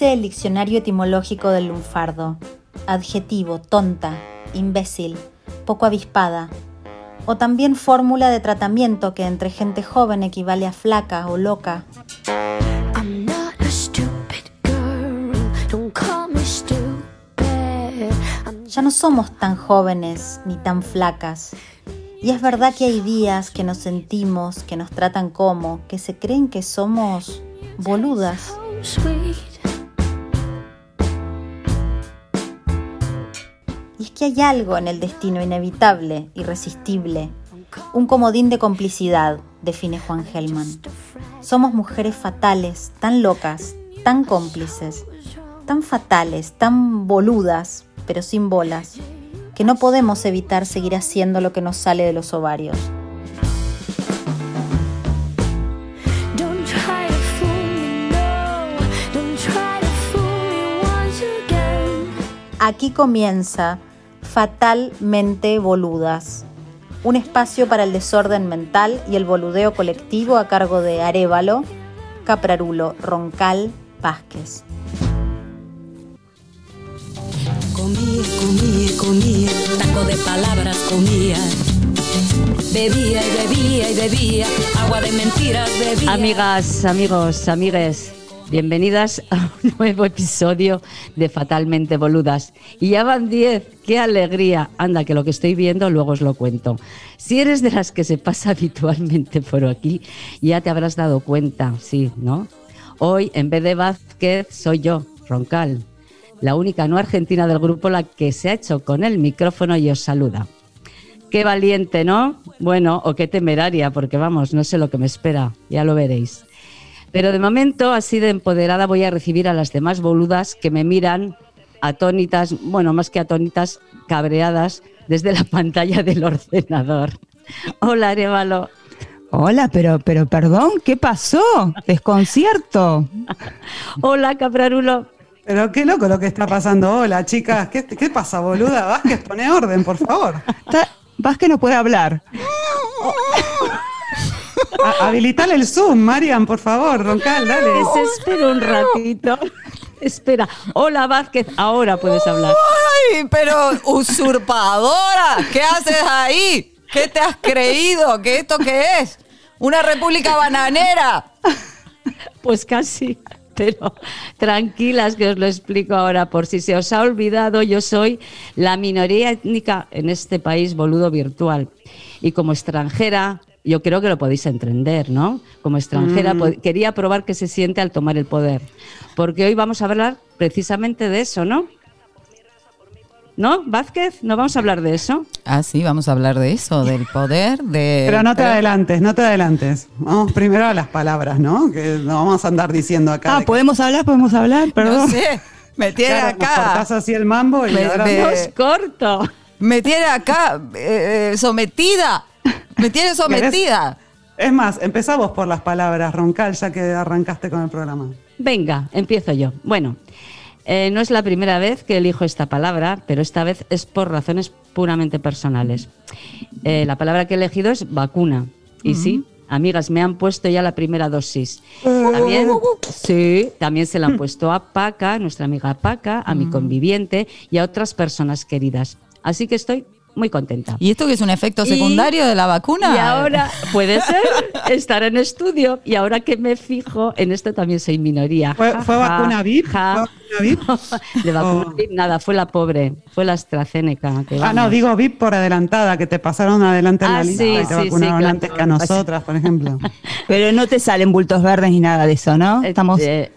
Dice el diccionario etimológico del lunfardo. Adjetivo, tonta, imbécil, poco avispada. O también fórmula de tratamiento que entre gente joven equivale a flaca o loca. Ya no somos tan jóvenes ni tan flacas. Y es verdad que hay días que nos sentimos, que nos tratan como, que se creen que somos boludas. Y es que hay algo en el destino inevitable, irresistible, un comodín de complicidad, define Juan Gelman. Somos mujeres fatales, tan locas, tan cómplices, tan fatales, tan boludas, pero sin bolas, que no podemos evitar seguir haciendo lo que nos sale de los ovarios. Aquí comienza Fatalmente Boludas, un espacio para el desorden mental y el boludeo colectivo a cargo de Arevalo, Caprarulo, Roncal, Vázquez. Comía, comía, comía, taco de palabras comía. Bebía y bebía y bebía, agua de mentiras bebía. Amigas, amigos, amigues, bienvenidas a un nuevo episodio de Fatalmente Boludas. Y ya van 10, qué alegría. Anda, que lo que estoy viendo luego os lo cuento. Si eres de las que se pasa habitualmente por aquí, ya te habrás dado cuenta, sí, ¿no? Hoy, en vez de Vázquez, soy yo, Roncal la única no argentina del grupo, la que se ha hecho con el micrófono y os saluda. Qué valiente, ¿no? Bueno, o qué temeraria, porque vamos, no sé lo que me espera, ya lo veréis. Pero de momento, así de empoderada, voy a recibir a las demás boludas que me miran atónitas, bueno, más que atónitas, cabreadas desde la pantalla del ordenador. Hola, Arevalo. Hola, pero, pero perdón, ¿qué pasó? Desconcierto. Hola, Caprarulo. Pero qué loco lo que está pasando. Hola, chicas. ¿Qué, qué pasa, boluda? Vázquez, pone orden, por favor. Vázquez no puede hablar. habilitale el Zoom, Marian, por favor, Roncal, dale. Espera un ratito. Espera. Hola, Vázquez, ahora puedes hablar. ¡Ay, pero usurpadora! ¿Qué haces ahí? ¿Qué te has creído? ¿Qué esto qué es? ¿Una república bananera? Pues casi pero tranquilas que os lo explico ahora. Por si se os ha olvidado, yo soy la minoría étnica en este país boludo virtual. Y como extranjera, yo creo que lo podéis entender, ¿no? Como extranjera, mm. quería probar qué se siente al tomar el poder. Porque hoy vamos a hablar precisamente de eso, ¿no? ¿No, Vázquez? ¿No vamos a hablar de eso? Ah, sí, vamos a hablar de eso, del poder, de... Pero no te adelantes, no te adelantes. Vamos primero a las palabras, ¿no? Que no vamos a andar diciendo acá. Ah, ¿podemos hablar? ¿Podemos hablar? Perdón. No sé, me tiene acá. Cortás así el mambo y me, ahora corto. Me tiene acá eh, sometida. Me tiene sometida. Es más, empezamos por las palabras, Roncal, ya que arrancaste con el programa. Venga, empiezo yo. Bueno, eh, no es la primera vez que elijo esta palabra, pero esta vez es por razones puramente personales. Eh, la palabra que he elegido es vacuna. Y sí, amigas, me han puesto ya la primera dosis. También, sí, también se la han puesto a Paca, nuestra amiga Paca, a mi conviviente y a otras personas queridas. Así que estoy muy contenta. ¿Y esto que es un efecto secundario de la vacuna? Y ahora puede ser estar en estudio y ahora que me fijo en esto también soy minoría. ¿Fue, vacuna VIP? De vacuna oh. VIP nada, fue la pobre, fue la AstraZeneca. ah, no, digo VIP por adelantada, que te pasaron adelante en la ah, lista y te vacunaron antes que a nosotras, por ejemplo. Pero no te salen bultos verdes ni nada de eso, ¿no? Eh, Estamos... Eh,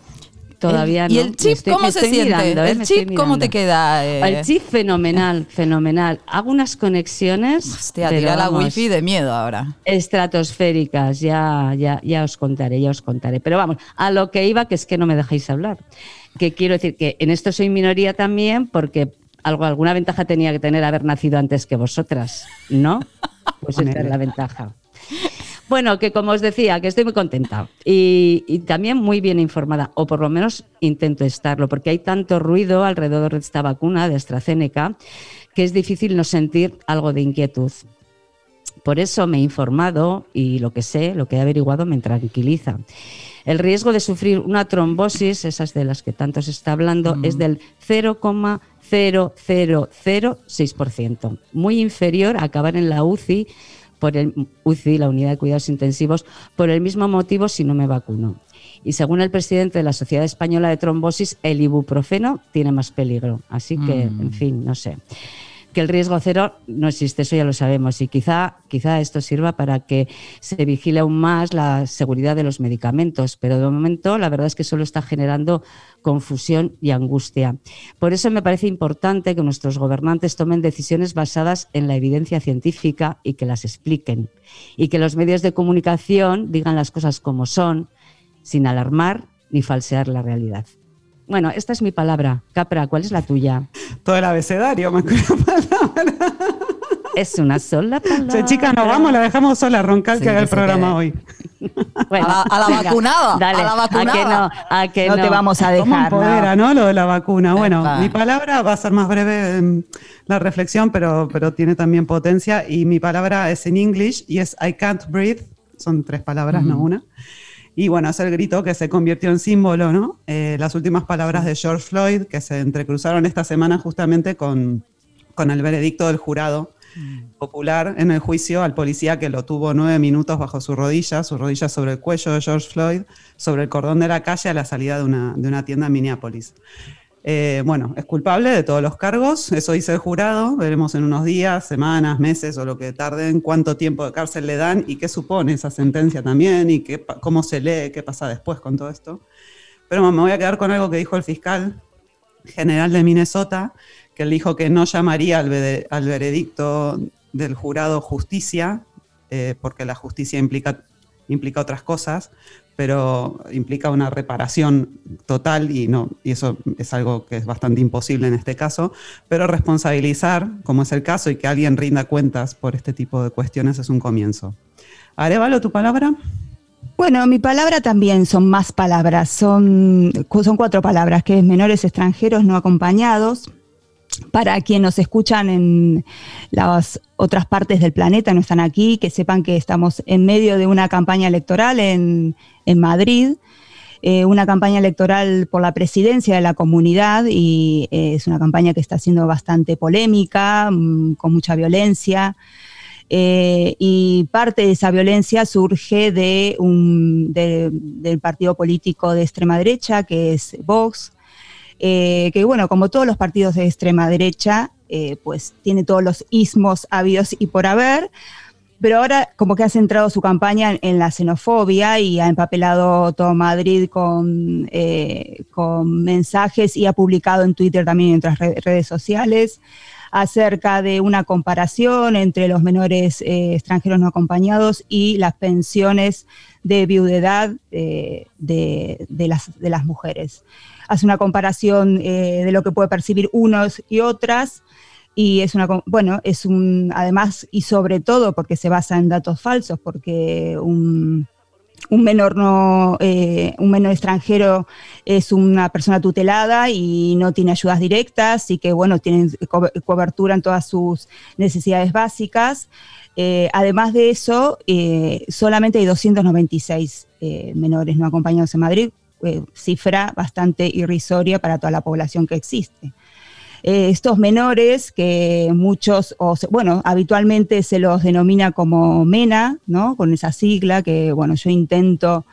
Todavía no. ¿Y el chip cómo se siente? ¿eh? ¿El chip cómo te queda? El chip fenomenal, fenomenal. Hago unas conexiones. Hostia, tira la wifi de miedo ahora. Estratosféricas, ya, ya, ya os contaré, ya os contaré. Pero vamos, a lo que iba, que es que no me dejáis hablar. Que quiero decir que en esto soy minoría también porque algo, alguna ventaja tenía que tener haber nacido antes que vosotras, ¿no? Pues esta es la ventaja. Bueno, que como os decía, que estoy muy contenta y, también muy bien informada, o por lo menos intento estarlo, porque hay tanto ruido alrededor de esta vacuna de AstraZeneca que es difícil no sentir algo de inquietud. Por eso me he informado y lo que sé, lo que he averiguado me tranquiliza. El riesgo de sufrir una trombosis, esas de las que tanto se está hablando, es del 0,0006%, muy inferior a acabar en la UCI por el UCI, la unidad de cuidados intensivos, por el mismo motivo si no me vacuno. Y según el presidente de la Sociedad Española de Trombosis, el ibuprofeno tiene más peligro. Así que, en mm. fin, no sé que el riesgo cero no existe, eso ya lo sabemos, y quizá, quizá esto sirva para que se vigile aún más la seguridad de los medicamentos, pero de momento la verdad es que solo está generando confusión y angustia. Por eso me parece importante que nuestros gobernantes tomen decisiones basadas en la evidencia científica y que las expliquen, y que los medios de comunicación digan las cosas como son, sin alarmar ni falsear la realidad. Bueno, esta es mi palabra. Capra, ¿cuál es la tuya? Todo el abecedario, me acuerdo palabra. Es una sola palabra. chicas, nos vamos, la dejamos sola, roncar que haga el programa hoy. a, la, vacunada. Dale, a la vacunada. A que no, te vamos a dejar. ¿no? ¿no? Lo de la vacuna. Bueno, mi palabra va a ser más breve en la reflexión, pero, pero tiene también potencia. Y mi palabra es en English y es I can't breathe. Son tres palabras, no una. Y bueno, es el grito que se convirtió en símbolo, ¿no? Eh, las últimas palabras de George Floyd que se entrecruzaron esta semana justamente con, con el veredicto del jurado mm. popular en el juicio al policía que lo tuvo nueve minutos bajo su rodilla, su rodilla sobre el cuello de George Floyd, sobre el cordón de la calle a la salida de una, de una tienda en Minneapolis. Eh, bueno, es culpable de todos los cargos, eso dice el jurado, veremos en unos días, semanas, meses o lo que tarden, cuánto tiempo de cárcel le dan y qué supone esa sentencia también y qué, cómo se lee, qué pasa después con todo esto. Pero me voy a quedar con algo que dijo el fiscal general de Minnesota, que él dijo que no llamaría al, veredicto del jurado justicia, eh, porque la justicia implica, implica otras cosas, pero implica una reparación total y, no, y eso es algo que es bastante imposible en este caso, pero responsabilizar, como es el caso, y que alguien rinda cuentas por este tipo de cuestiones es un comienzo. Arevalo, ¿tu palabra? Bueno, mi palabra también son más palabras, son, son cuatro palabras, que es menores extranjeros no acompañados, para quienes nos escuchan en las otras partes del planeta, no están aquí, que sepan que estamos en medio de una campaña electoral en, Madrid, eh, una campaña electoral por la presidencia de la comunidad y eh, es una campaña que está siendo bastante polémica, mm, con mucha violencia. Eh, y parte de esa violencia surge de un, del partido político de extrema derecha, que es Vox, eh, que bueno, como todos los partidos de extrema derecha, eh, pues tiene todos los ismos habidos y por haber, pero ahora como que ha centrado su campaña en, la xenofobia y ha empapelado todo Madrid con, eh, con mensajes y ha publicado en Twitter también y en otras redes sociales acerca de una comparación entre los menores extranjeros no acompañados y las pensiones de viudedad de, las, de las mujeres hace una comparación eh, de lo que puede percibir unos y otras. Y es una, bueno, es un, además y sobre todo porque se basa en datos falsos, porque un, menor no, eh, un menor extranjero es una persona tutelada y no tiene ayudas directas y que bueno, tienen cobertura en todas sus necesidades básicas. Eh, además de eso, solamente hay 296 menores no acompañados en Madrid, eh, cifra bastante irrisoria para toda la población que existe. Eh, estos menores, que muchos, o bueno, habitualmente se los denomina como MENA, ¿no? Con esa sigla que, bueno, yo intento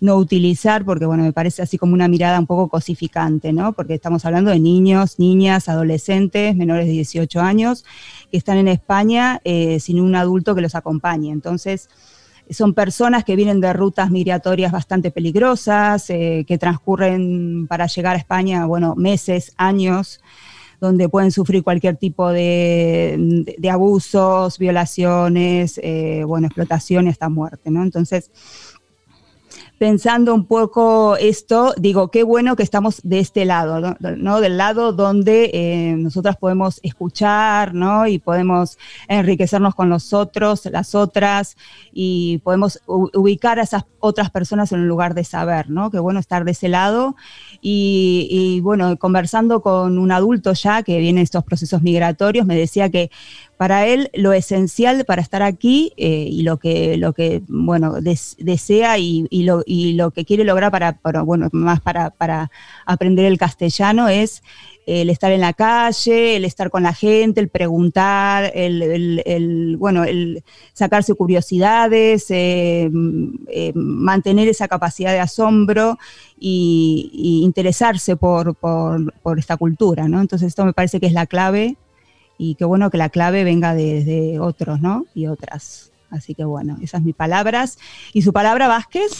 no utilizar porque, bueno, me parece así como una mirada un poco cosificante, ¿no? Porque estamos hablando de niños, niñas, adolescentes, menores de 18 años, que están en España eh, sin un adulto que los acompañe. Entonces, son personas que vienen de rutas migratorias bastante peligrosas, eh, que transcurren para llegar a España, bueno, meses, años, donde pueden sufrir cualquier tipo de, abusos, violaciones, eh, bueno, explotación y hasta muerte, ¿no? Entonces, pensando un poco esto, digo, qué bueno que estamos de este lado, ¿no? Del lado donde eh, nosotras podemos escuchar, ¿no? Y podemos enriquecernos con los otros, las otras, y podemos ubicar a esas otras personas en un lugar de saber, ¿no? Qué bueno estar de ese lado. Y, bueno, conversando con un adulto ya que viene estos procesos migratorios, me decía que para él lo esencial para estar aquí eh, y lo que, lo que bueno, desea y, lo, y, lo, que quiere lograr para, bueno, más para, para, aprender el castellano es el estar en la calle, el estar con la gente, el preguntar, el, bueno, el sacarse curiosidades, eh, eh, mantener esa capacidad de asombro y, interesarse por, por, esta cultura, ¿no? Entonces esto me parece que es la clave y qué bueno que la clave venga de, otros, ¿no? Y otras. Así que bueno, esas mis palabras. ¿Y su palabra, Vázquez?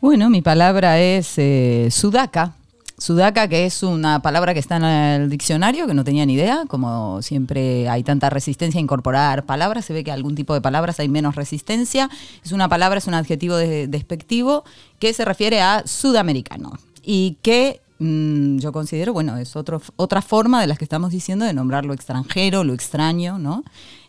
Bueno, mi palabra es eh, sudaca. Sudaca, que es una palabra que está en el diccionario, que no tenía ni idea, como siempre hay tanta resistencia a incorporar palabras, se ve que algún tipo de palabras hay menos resistencia. Es una palabra, es un adjetivo despectivo que se refiere a sudamericano y que mm, yo considero, bueno, es otro, otra forma de las que estamos diciendo de nombrar lo extranjero, lo extraño, ¿no?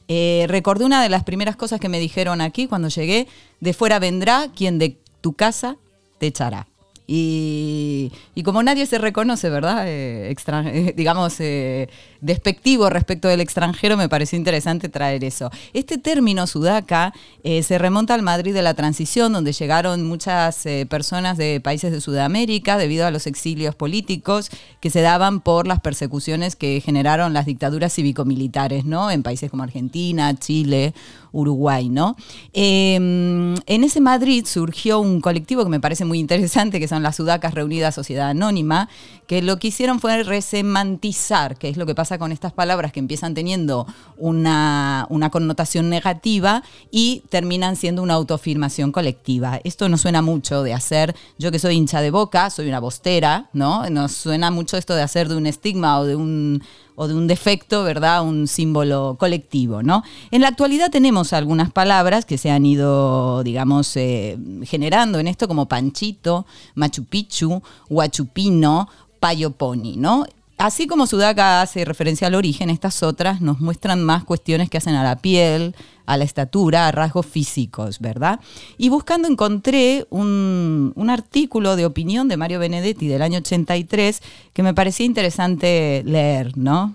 Eh, recordé una de las primeras cosas que me dijeron aquí cuando llegué, de fuera vendrá quien de tu casa te echará. Y, como nadie se reconoce, ¿verdad? Eh, digamos, eh, despectivo respecto del extranjero, me pareció interesante traer eso. Este término sudaca se remonta al Madrid de la transición, donde llegaron muchas personas de países de Sudamérica debido a los exilios políticos que se daban por las persecuciones que generaron las dictaduras cívico-militares, ¿no? En países como Argentina, Chile Uruguay, ¿no? Em, en ese Madrid surgió un colectivo que me parece muy interesante, que son las Sudacas Reunidas Sociedad Anónima, que lo que hicieron fue resemantizar, que es lo que pasa con estas palabras que empiezan teniendo una, una connotación negativa y terminan siendo una autoafirmación colectiva. Esto no suena mucho de hacer, yo que soy hincha de boca, soy una bostera, ¿no? Nos suena mucho esto de hacer de un estigma o de un o de un defecto, ¿verdad? Un símbolo colectivo, ¿no? En la actualidad tenemos algunas palabras que se han ido, digamos, eh, generando en esto, como panchito, Machu Picchu, huachupino, payoponi, ¿no? Así como Sudaca hace referencia al origen, estas otras nos muestran más cuestiones que hacen a la piel, a la estatura, a rasgos físicos, ¿verdad? Y buscando encontré un, artículo de opinión de Mario Benedetti del año 83 que me parecía interesante leer, ¿no?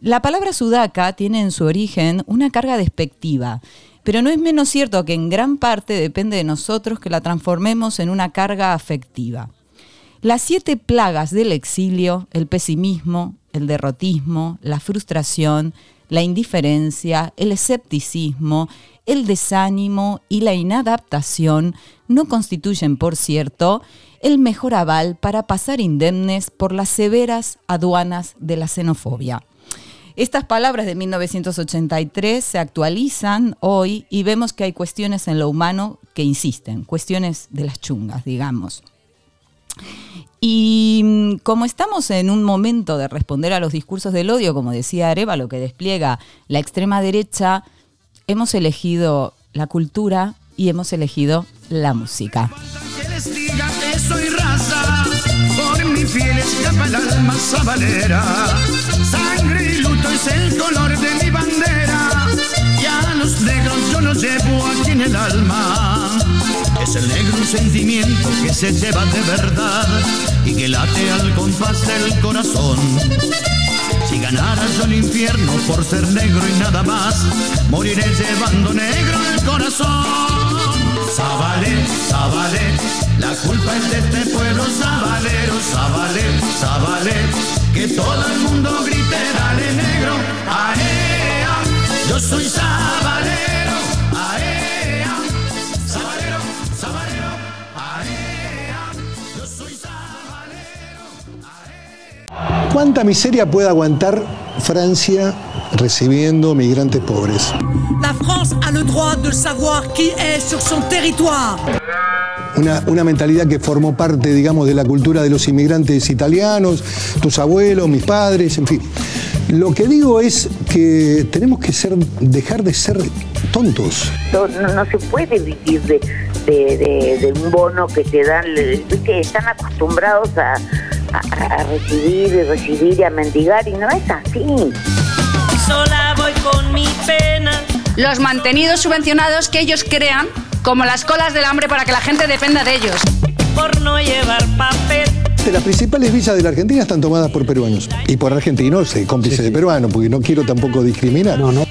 La palabra sudaca tiene en su origen una carga despectiva, pero no es menos cierto que en gran parte depende de nosotros que la transformemos en una carga afectiva. Las siete plagas del exilio, el pesimismo, el derrotismo, la frustración, la indiferencia, el escepticismo, el desánimo y la inadaptación no constituyen, por cierto, el mejor aval para pasar indemnes por las severas aduanas de la xenofobia. Estas palabras de 1983 se actualizan hoy y vemos que hay cuestiones en lo humano que insisten, cuestiones de las chungas, digamos. Y mm, como estamos en un momento de responder a los discursos del odio, como decía Areva, lo que despliega la extrema derecha, hemos elegido la cultura y hemos elegido la música. llevo aquí en el alma. Es el negro un sentimiento que se lleva de verdad y que late al compás del corazón. Si ganara yo el infierno por ser negro y nada más, moriré llevando negro el corazón. Zabale, Zabale, la culpa es de este pueblo sabalero, Zabale, Zabale, que todo el mundo grite, dale negro, aea, yo soy sabalero, ¿Cuánta miseria puede aguantar Francia recibiendo migrantes pobres? La France a le droit de savoir qui est sur son territoire. Una, una, mentalidad que formó parte, digamos, de la cultura de los inmigrantes italianos, tus abuelos, mis padres, en fin. Lo que digo es que tenemos que ser, dejar de ser tontos. No, no, se puede vivir de, de, de, un bono que te dan, que están acostumbrados a, a, a recibir y recibir y a mendigar y no es así. Sola voy con mi pena los mantenidos subvencionados que ellos crean como las colas del hambre para que la gente dependa de ellos. Por no llevar papel. Las principales visas de la Argentina están tomadas por peruanos y por argentinos, cómplices de peruanos, porque no quiero tampoco discriminar. No, no.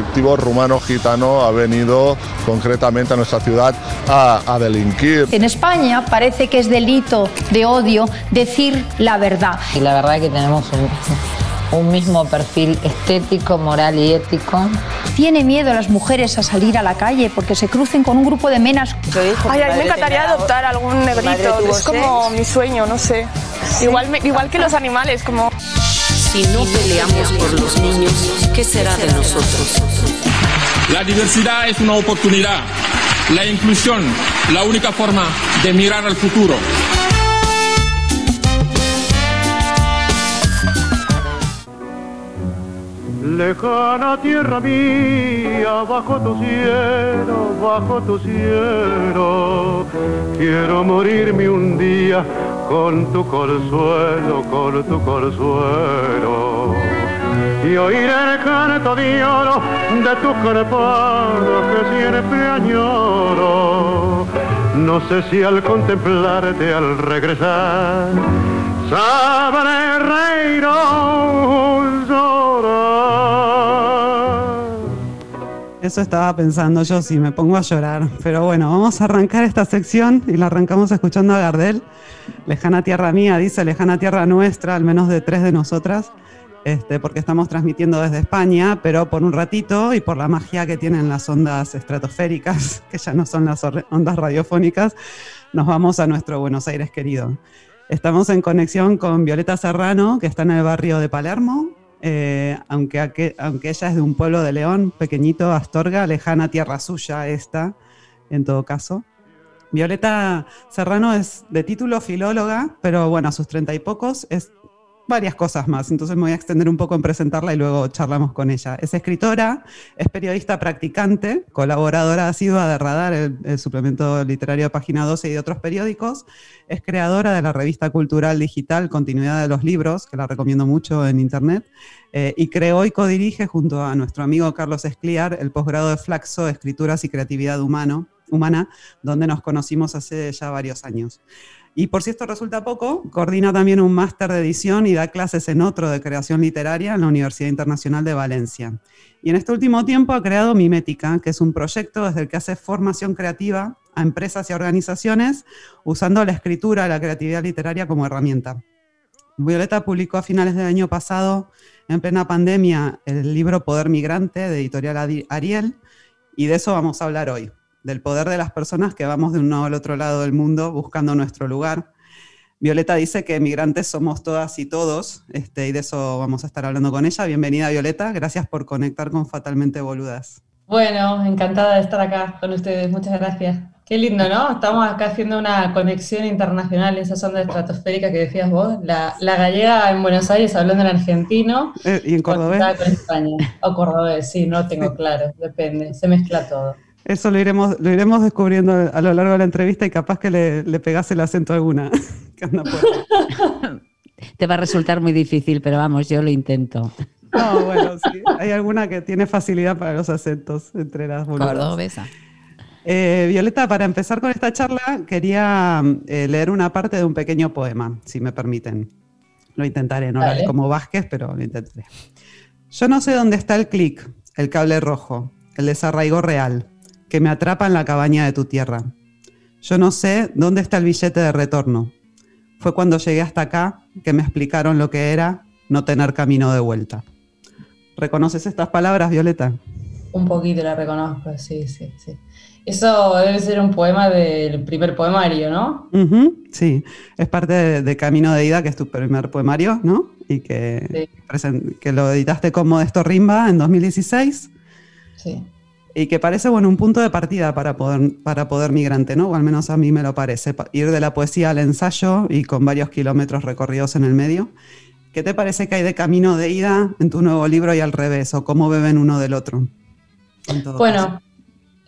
Colectivo rumano-gitano ha venido concretamente a nuestra ciudad a, delinquir. En España parece que es delito de odio decir la verdad. Y la verdad es que tenemos un, un mismo perfil estético, moral y ético. ¿Tiene miedo a las mujeres a salir a la calle porque se crucen con un grupo de menas? Ay, a mí me encantaría adoptar algún negrito. Es como mi sueño, no sé. Igual, igual que los animales, como... Si no peleamos por los niños, ¿qué será de nosotros? La diversidad es una oportunidad. La inclusión, la única forma de mirar al futuro. Lejana tierra mía, bajo tu cielo, bajo tu cielo, quiero morirme un día con tu consuelo, con tu consuelo. Y oír el canto de oro de tu campana que siempre añoro. No sé si al contemplarte al regresar, sabré reír Eso estaba pensando yo si me pongo a llorar. Pero bueno, vamos a arrancar esta sección y la arrancamos escuchando a Gardel. Lejana tierra mía, dice lejana tierra nuestra, al menos de tres de nosotras, este, porque estamos transmitiendo desde España, pero por un ratito y por la magia que tienen las ondas estratosféricas, que ya no son las ondas radiofónicas, nos vamos a nuestro Buenos Aires querido. Estamos en conexión con Violeta Serrano, que está en el barrio de Palermo, eh, aunque, aunque ella es de un pueblo de León, pequeñito, Astorga, lejana tierra suya esta, en todo caso. Violeta Serrano es de título filóloga, pero bueno, a sus treinta y pocos es varias cosas más, entonces me voy a extender un poco en presentarla y luego charlamos con ella. Es escritora, es periodista practicante, colaboradora asidua de Radar, el, suplemento literario de Página 12 y de otros periódicos, es creadora de la revista cultural digital Continuidad de los Libros, que la recomiendo mucho en internet, eh, y creó y codirige junto a nuestro amigo Carlos Escliar el posgrado de Flaxo, Escrituras y Creatividad Humano, Humana, donde nos conocimos hace ya varios años. Y por si esto resulta poco, coordina también un máster de edición y da clases en otro de creación literaria en la Universidad Internacional de Valencia. Y en este último tiempo ha creado Mimética, que es un proyecto desde el que hace formación creativa a empresas y organizaciones usando la escritura, la creatividad literaria como herramienta. Violeta publicó a finales del año pasado, en plena pandemia, el libro Poder Migrante de editorial Ariel, y de eso vamos a hablar hoy del poder de las personas que vamos de un lado al otro lado del mundo buscando nuestro lugar. Violeta dice que migrantes somos todas y todos, este, y de eso vamos a estar hablando con ella. Bienvenida Violeta, gracias por conectar con Fatalmente Boludas. Bueno, encantada de estar acá con ustedes, muchas gracias. Qué lindo, ¿no? Estamos acá haciendo una conexión internacional, esa sonda estratosférica que decías vos, la, gallega en Buenos Aires hablando en argentino. Eh, ¿Y en cordobés? Con España. O cordobés, sí, no tengo claro, depende, se mezcla todo. Eso lo iremos, lo iremos descubriendo a lo largo de la entrevista y capaz que le, le pegas el acento a alguna. Te va a resultar muy difícil, pero vamos, yo lo intento. No, bueno, sí. Hay alguna que tiene facilidad para los acentos entre las Cordobesa. Eh, Violeta, para empezar con esta charla, quería eh, leer una parte de un pequeño poema, si me permiten. Lo intentaré, no como Vázquez, pero lo intentaré. Yo no sé dónde está el clic, el cable rojo, el desarraigo real, que me atrapa en la cabaña de tu tierra. Yo no sé dónde está el billete de retorno. Fue cuando llegué hasta acá que me explicaron lo que era no tener camino de vuelta. ¿Reconoces estas palabras, Violeta? Un poquito la reconozco, sí, sí, sí. Eso debe ser un poema del primer poemario, ¿no? sí, es parte de, Camino de Ida, que es tu primer poemario, ¿no? Y que, que lo editaste con Modesto Rimba en 2016. Sí y que parece bueno un punto de partida para poder, para poder migrante, ¿no? O al menos a mí me lo parece, ir de la poesía al ensayo y con varios kilómetros recorridos en el medio. ¿Qué te parece que hay de camino de ida en tu nuevo libro y al revés? ¿O cómo beben uno del otro? Bueno,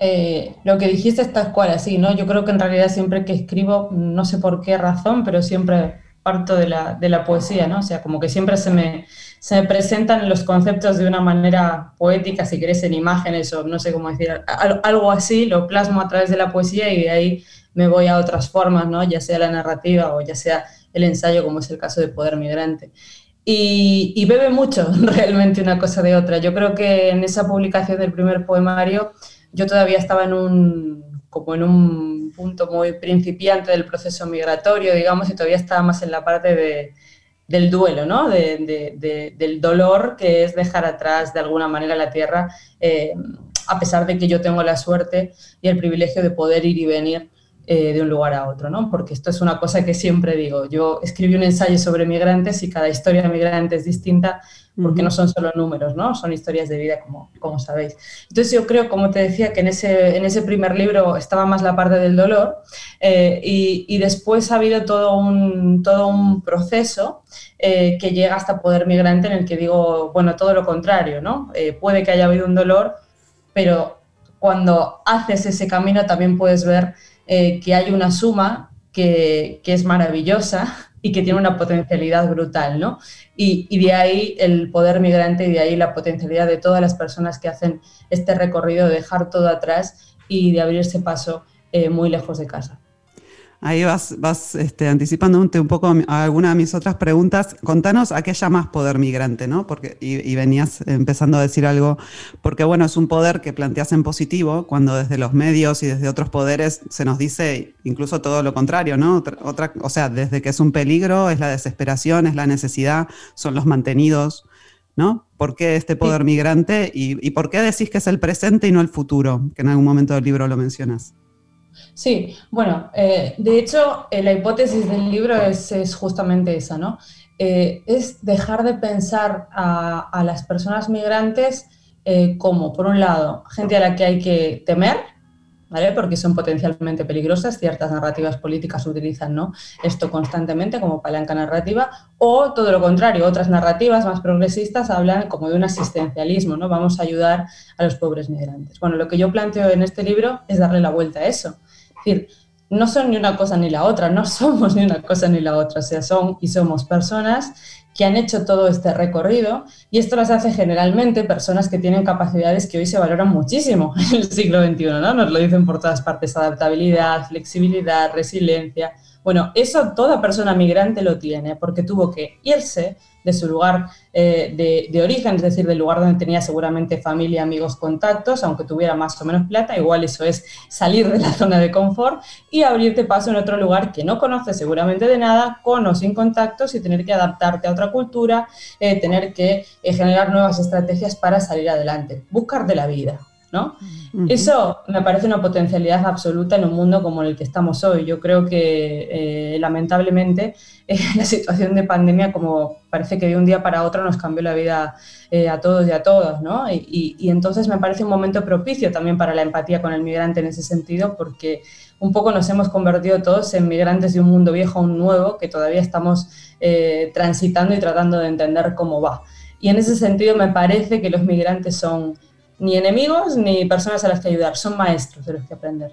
eh, lo que dijiste está cual, así, ¿no? Yo creo que en realidad siempre que escribo, no sé por qué razón, pero siempre parto de la, de la poesía, ¿no? O sea, como que siempre se me, se presentan los conceptos de una manera poética, si querés, en imágenes o no sé cómo decir, algo así, lo plasmo a través de la poesía y de ahí me voy a otras formas, ¿no? Ya sea la narrativa o ya sea el ensayo, como es el caso de Poder Migrante. y, bebe mucho realmente una cosa de otra. Yo creo que en esa publicación del primer poemario yo todavía estaba en un, como en un punto muy principiante del proceso migratorio, digamos, y todavía estaba más en la parte de, del duelo, ¿no? De, del dolor que es dejar atrás de alguna manera la tierra, eh, a pesar de que yo tengo la suerte y el privilegio de poder ir y venir eh, de un lugar a otro, ¿no? Porque esto es una cosa que siempre digo. Yo escribí un ensayo sobre migrantes y cada historia de migrante es distinta porque no son solo números, ¿no? Son historias de vida, como, como sabéis. Entonces yo creo, como te decía, que en ese, en ese primer libro estaba más la parte del dolor eh, y, después ha habido todo un, todo un proceso eh, que llega hasta Poder Migrante en el que digo, bueno, todo lo contrario, ¿no? puede que haya habido un dolor, pero cuando haces ese camino también puedes ver eh, que hay una suma que, es maravillosa y que tiene una potencialidad brutal, ¿no? Y, de ahí el poder migrante y de ahí la potencialidad de todas las personas que hacen este recorrido de dejar todo atrás y de abrirse paso eh, muy lejos de casa. Ahí vas, vas este, anticipándote un poco a alguna de mis otras preguntas. Contanos a qué llamas poder migrante, ¿no? Porque, y, venías empezando a decir algo, porque bueno, es un poder que planteas en positivo, cuando desde los medios y desde otros poderes se nos dice incluso todo lo contrario, ¿no? Otra, o sea, desde que es un peligro, es la desesperación, es la necesidad, son los mantenidos, ¿no? ¿Por qué este poder migrante y, y por qué decís que es el presente y no el futuro? Que en algún momento del libro lo mencionas. Sí, bueno, eh, de hecho, eh, la hipótesis del libro es, justamente esa, ¿no? Eh, es dejar de pensar a, las personas migrantes como, por un lado, gente a la que hay que temer, Porque son potencialmente peligrosas, ciertas narrativas políticas utilizan esto constantemente como palanca narrativa, o todo lo contrario, otras narrativas más progresistas hablan como de un asistencialismo, ¿no? Vamos a ayudar a los pobres migrantes. Bueno, lo que yo planteo en este libro es darle la vuelta a eso decir, no son ni una cosa ni la otra, no somos ni una cosa ni la otra, o sea, son y somos personas que han hecho todo este recorrido y esto las hace generalmente personas que tienen capacidades que hoy se valoran muchísimo en el siglo XXI, ¿no? Nos lo dicen por todas partes, adaptabilidad, flexibilidad, resiliencia. Bueno, eso toda persona migrante lo tiene porque tuvo que irse, de su lugar eh, de, origen, es decir, del lugar donde tenía seguramente familia, amigos, contactos, aunque tuviera más o menos plata, igual eso es salir de la zona de confort y abrirte paso en otro lugar que no conoces seguramente de nada, con o sin contactos y tener que adaptarte a otra cultura, eh, tener que eh, generar nuevas estrategias para salir adelante, buscar de la vida. ¿No? Eso me parece una potencialidad absoluta en un mundo como el que estamos hoy. Yo creo que lamentablemente la situación de pandemia, como parece que de un día para otro nos cambió la vida eh, a todos y a todas, ¿no? Y, entonces me parece un momento propicio también para la empatía con el migrante en ese sentido, porque un poco nos hemos convertido todos en migrantes de un mundo viejo a un nuevo que todavía estamos eh, transitando y tratando de entender cómo va. Y en ese sentido me parece que los migrantes son ni enemigos ni personas a las que ayudar, son maestros de los que aprender.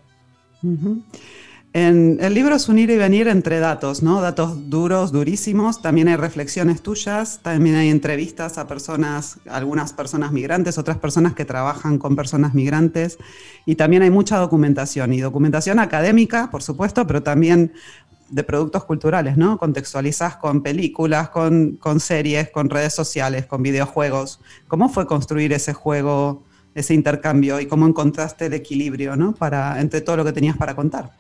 En el libro es unir y venir entre datos, ¿no? Datos duros, durísimos. También hay reflexiones tuyas, también hay entrevistas a personas, algunas personas migrantes, otras personas que trabajan con personas migrantes. Y también hay mucha documentación, y documentación académica, por supuesto, pero también de productos culturales, ¿no? Contextualizas con películas, con, con series, con redes sociales, con videojuegos. ¿Cómo fue construir ese juego, ese intercambio y cómo encontraste el equilibrio, ¿no? Para, entre todo lo que tenías para contar.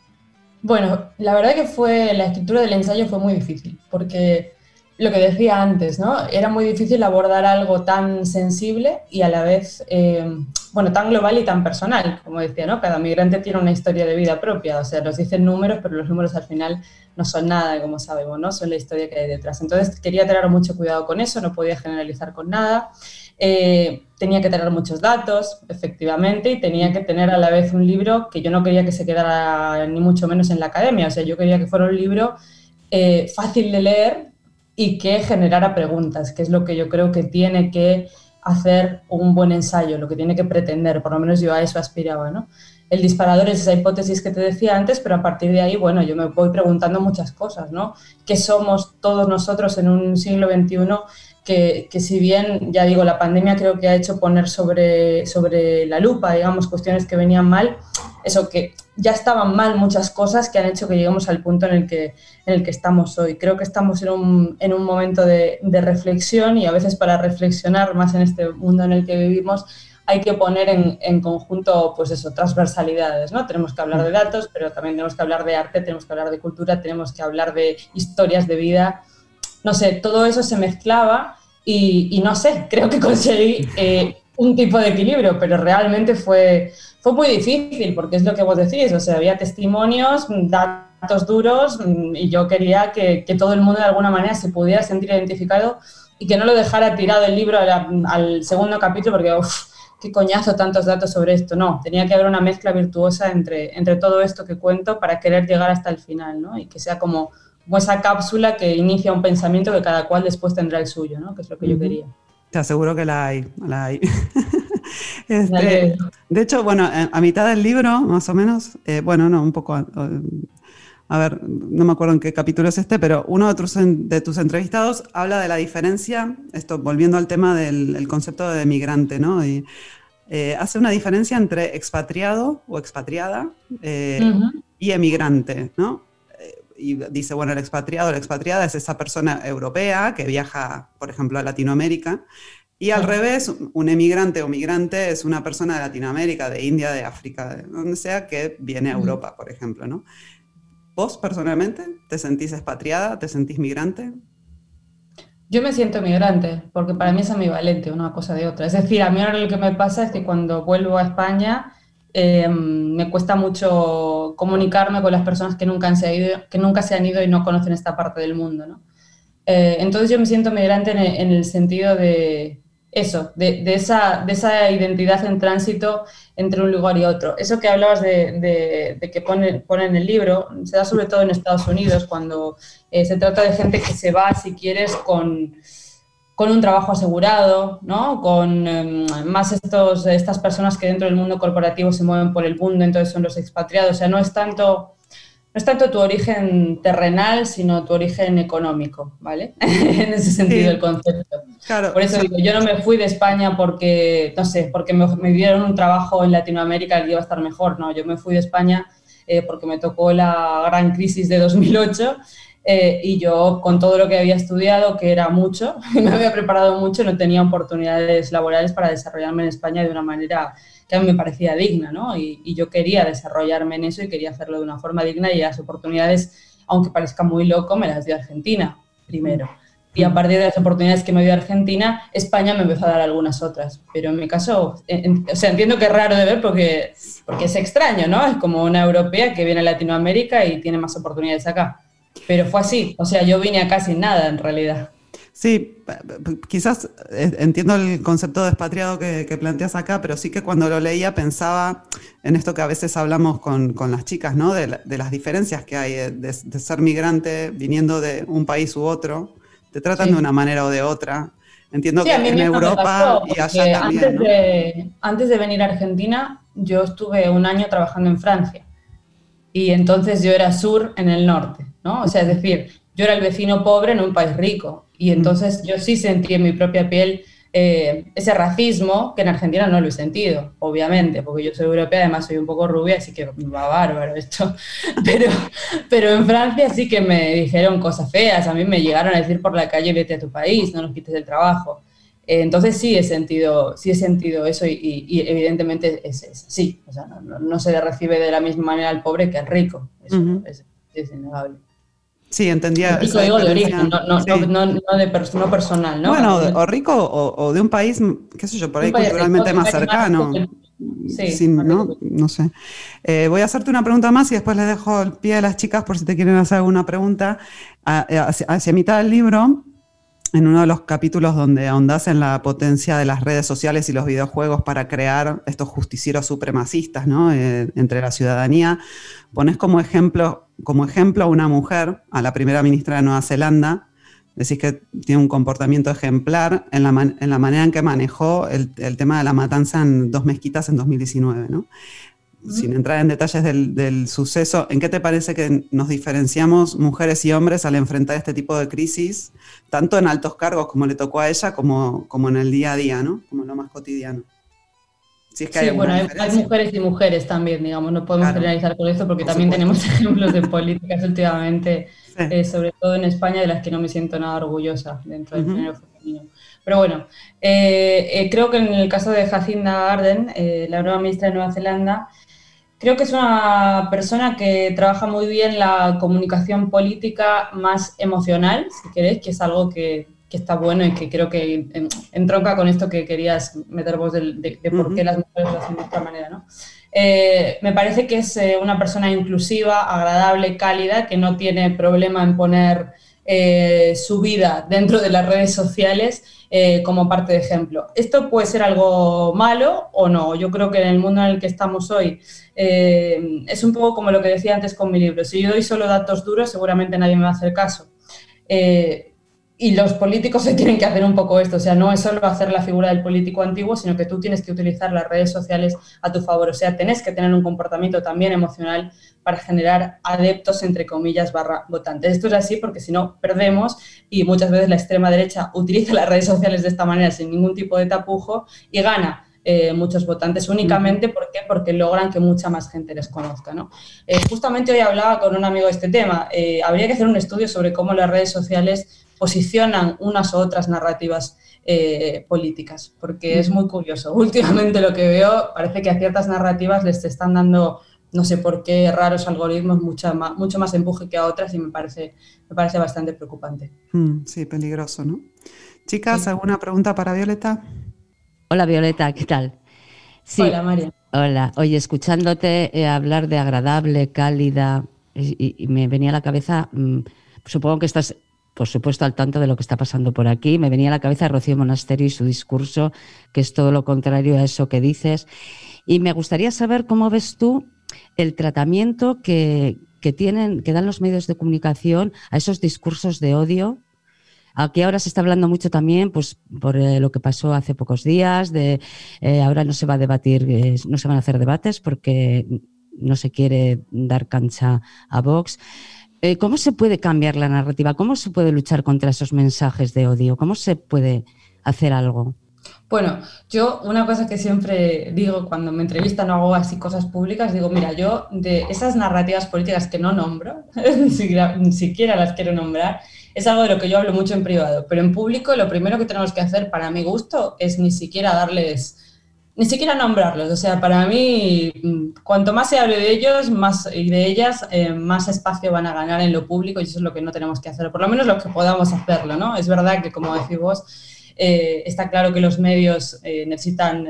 Bueno, la verdad que fue, la escritura del ensayo fue muy difícil, porque lo que decía antes, ¿no? Era muy difícil abordar algo tan sensible y a la vez, eh, bueno, tan global y tan personal, como decía, ¿no? Cada migrante tiene una historia de vida propia, o sea, nos dicen números, pero los números al final no son nada, como sabemos, ¿no? Son la historia que hay detrás. Entonces quería tener mucho cuidado con eso, no podía generalizar con nada. Eh, tenía que tener muchos datos, efectivamente, y tenía que tener a la vez un libro que yo no quería que se quedara ni mucho menos en la academia, o sea, yo quería que fuera un libro eh, fácil de leer y que generara preguntas, que es lo que yo creo que tiene que hacer un buen ensayo, lo que tiene que pretender, por lo menos yo a eso aspiraba, ¿no? El disparador es esa hipótesis que te decía antes, pero a partir de ahí, bueno, yo me voy preguntando muchas cosas, ¿no? ¿Qué somos todos nosotros en un siglo XXI que, si bien, ya digo, la pandemia creo que ha hecho poner sobre, sobre la lupa, digamos, cuestiones que venían mal, eso que ya estaban mal muchas cosas que han hecho que lleguemos al punto en el que, en el que estamos hoy. Creo que estamos en un, en un momento de, de, reflexión y a veces para reflexionar más en este mundo en el que vivimos hay que poner en, en, conjunto, pues eso, transversalidades, ¿no? Tenemos que hablar de datos, pero también tenemos que hablar de arte, tenemos que hablar de cultura, tenemos que hablar de historias de vida. No sé, todo eso se mezclaba y, y no sé, creo que conseguí eh, un tipo de equilibrio, pero realmente fue, fue muy difícil, porque es lo que vos decís, o sea, había testimonios, datos duros, y yo quería que, que todo el mundo de alguna manera se pudiera sentir identificado y que no lo dejara tirado el libro al, segundo capítulo, porque, uff, qué coñazo tantos datos sobre esto. No, tenía que haber una mezcla virtuosa entre, entre todo esto que cuento para querer llegar hasta el final, ¿no? Y que sea como, como esa cápsula que inicia un pensamiento que cada cual después tendrá el suyo, ¿no? Que es lo que yo quería. Te aseguro que la hay, la hay. este, de hecho, bueno, a mitad del libro, más o menos, eh, bueno, no, un poco, a ver, no me acuerdo en qué capítulo es este, pero uno de tus, de tus entrevistados habla de la diferencia, esto volviendo al tema del concepto de migrante, ¿no? Y, eh, hace una diferencia entre expatriado o expatriada eh, uh -huh. y emigrante, ¿no? Y dice, bueno, el expatriado, la expatriada es esa persona europea que viaja, por ejemplo, a Latinoamérica, y al revés, un emigrante o migrante es una persona de Latinoamérica, de India, de África, de donde sea, que viene a Europa, por ejemplo, ¿no? ¿Vos personalmente te sentís expatriada, te sentís migrante? Yo me siento migrante, porque para mí es ambivalente una cosa de otra. Es decir, a mí ahora lo que me pasa es que cuando vuelvo a España eh, me cuesta mucho comunicarme con las personas que nunca, han se ido, que nunca se han ido y no conocen esta parte del mundo. ¿no? Eh, entonces yo me siento migrante en el, en el sentido de eso, de, esa, de, esa, identidad en tránsito entre un lugar y otro. Eso que hablabas de que pone, pone, en el libro se da sobre todo en Estados Unidos cuando eh, se trata de gente que se va, si quieres, con con un trabajo asegurado, ¿no? con eh, más estos, estas personas que dentro del mundo corporativo se mueven por el mundo, entonces son los expatriados. O sea, no es tanto, no es tanto tu origen terrenal, sino tu origen económico, ¿vale? en ese sentido sí. el concepto. Claro, por eso digo, yo no me fui de España porque, no sé, porque me, me dieron un trabajo en Latinoamérica que iba a estar mejor, no, yo me fui de España eh, porque me tocó la gran crisis de 2008 eh, y yo, con todo lo que había estudiado, que era mucho, me había preparado mucho, no tenía oportunidades laborales para desarrollarme en España de una manera que a mí me parecía digna, ¿no? Y, y, yo quería desarrollarme en eso y quería hacerlo de una forma digna y las oportunidades, aunque parezca muy loco, me las dio Argentina primero. Y a partir de las oportunidades que me dio Argentina, España me empezó a dar algunas otras. Pero en mi caso, en, o sea, entiendo que es raro de ver porque, porque es extraño, ¿no? Es como una europea que viene a Latinoamérica y tiene más oportunidades acá. Pero fue así, o sea, yo vine acá sin nada en realidad. Sí, quizás eh, entiendo el concepto de expatriado que, que, planteas acá, pero sí que cuando lo leía pensaba en esto que a veces hablamos con, con las chicas, ¿no? De, la, de, las diferencias que hay de, de, ser migrante viniendo de un país u otro. Te tratan sí. de una manera o de otra. Entiendo sí, que en Europa pasó, y allá también. Antes, ¿no? de, antes de venir a Argentina, yo estuve un año trabajando en Francia. Y entonces yo era sur en el norte. ¿No? O sea, es decir, yo era el vecino pobre en un país rico y entonces yo sí sentí en mi propia piel eh, ese racismo que en Argentina no lo he sentido, obviamente, porque yo soy europea, además soy un poco rubia, así que va bárbaro esto. Pero, pero en Francia sí que me dijeron cosas feas, a mí me llegaron a decir por la calle, vete a tu país, no nos quites el trabajo. Eh, entonces sí he sentido, sí he sentido eso y, y, y evidentemente es, es, sí, o sea, no, no, se le recibe de la misma manera al pobre que al rico, eso uh -huh. es, es innegable. Sí, entendía. Rico digo de origen, no, no, sí. no, no, de pers no personal, ¿no? Bueno, o rico o, o, de un país, qué sé yo, por ahí culturalmente más cercano. Sí, ¿no? no sé. Eh, voy a hacerte una pregunta más y después les dejo el pie a las chicas por si te quieren hacer alguna pregunta. Hacia, hacia mitad del libro, en uno de los capítulos donde ahondas en la potencia de las redes sociales y los videojuegos para crear estos justicieros supremacistas ¿no? eh, entre la ciudadanía, pones como ejemplo, como ejemplo a una mujer, a la primera ministra de Nueva Zelanda, decís que tiene un comportamiento ejemplar en la, man, en la manera en que manejó el, el, tema de la matanza en dos mezquitas en 2019. ¿no? sin entrar en detalles del, del, suceso, ¿en qué te parece que nos diferenciamos mujeres y hombres al enfrentar este tipo de crisis, tanto en altos cargos como le tocó a ella, como, como en el día a día, ¿no? como en lo más cotidiano? Sí, bueno, hay, mujeres y mujeres también, digamos, no podemos generalizar con esto porque también tenemos ejemplos de políticas últimamente, eh, sobre todo en España, de las que no me siento nada orgullosa dentro del género femenino. Pero bueno, eh, eh, creo que en el caso de Jacinda Arden, la nueva ministra de Nueva Zelanda, creo que es una persona que trabaja muy bien la comunicación política más emocional, si queréis, que es algo que que está bueno y que creo que entronca con esto que querías meter vos de, por qué las mujeres lo hacen de esta manera, ¿no? Eh, me parece que es eh, una persona inclusiva, agradable, cálida, que no tiene problema en poner eh, su vida dentro de las redes sociales como parte de ejemplo. Esto puede ser algo malo o no. Yo creo que en el mundo en el que estamos hoy es un poco como lo que decía antes con mi libro. Si yo doy solo datos duros, seguramente nadie me va a hacer caso y los políticos se tienen que hacer un poco esto, o sea, no es solo hacer la figura del político antiguo, sino que tú tienes que utilizar las redes sociales a tu favor, o sea, tenés que tener un comportamiento también emocional para generar adeptos, entre comillas, barra votantes. Esto es así porque si no, perdemos y muchas veces la extrema derecha utiliza las redes sociales de esta manera sin ningún tipo de tapujo y gana eh, muchos votantes únicamente ¿por qué? porque logran que mucha más gente les conozca. ¿no? Eh, justamente hoy hablaba con un amigo de este tema. Eh, habría que hacer un estudio sobre cómo las redes sociales posicionan unas u otras narrativas eh, políticas, porque es muy curioso. Últimamente lo que veo parece que a ciertas narrativas les están dando, no sé por qué, raros algoritmos, mucha mucho más empuje que a otras y me parece, me parece bastante preocupante. Mm, sí, peligroso, ¿no? Chicas, ¿alguna pregunta para Violeta? Hola Violeta, ¿qué tal? Hola María. Hola, oye, escuchándote eh, hablar de agradable, cálida, y, me venía a la cabeza, mm, supongo que estás por supuesto, al tanto de lo que está pasando por aquí. Me venía a la cabeza Rocío Monasterio y su discurso, que es todo lo contrario a eso que dices. Y me gustaría saber cómo ves tú el tratamiento que, tienen, que dan los medios de comunicación a esos discursos de odio. Aquí ahora se está hablando mucho también, pues, por eh, lo que pasó hace pocos días, de eh, ahora no se va a debatir, eh, no se van a hacer debates porque no se quiere dar cancha a Vox. Eh, ¿Cómo se puede cambiar la narrativa? ¿Cómo se puede luchar contra esos mensajes de odio? ¿Cómo se puede hacer algo? Bueno, yo una cosa que siempre digo cuando me entrevistan o hago así cosas públicas, digo, mira, yo de esas narrativas políticas que no nombro, ni siquiera las quiero nombrar, es algo de lo que yo hablo mucho en privado, pero en público lo primero que tenemos que hacer para mi gusto es ni siquiera darles ni siquiera nombrarlos. O sea, para mí, mm, cuanto más se hable de ellos más, y de ellas, eh, más espacio van a ganar en lo público y eso es lo que no tenemos que hacer, por lo menos lo que podamos hacerlo, ¿no? Es verdad que, como decís vos, eh, está claro que los medios eh, necesitan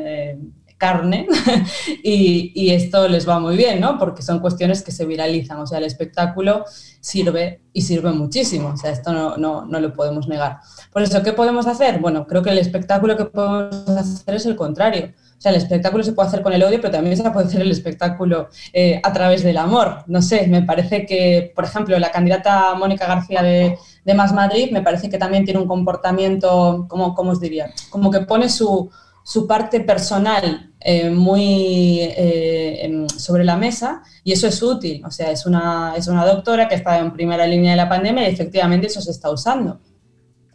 carne y, esto les va muy bien, ¿no? Porque son cuestiones que se viralizan, o sea, el espectáculo sirve y sirve muchísimo, o sea, esto no, no, no lo podemos negar. Por eso, ¿qué podemos hacer? Bueno, creo que el espectáculo que podemos hacer es el contrario o sea, el espectáculo se puede hacer con el odio, pero también se puede hacer el espectáculo eh, a través del amor. No sé, me parece que, por ejemplo, la candidata Mónica García de, Más Madrid, me parece que también tiene un comportamiento, ¿cómo, cómo os diría? Como que pone su, parte personal eh, muy eh, sobre la mesa y eso es útil. O sea, es una, es una doctora que está en primera línea de la pandemia y efectivamente eso se está usando.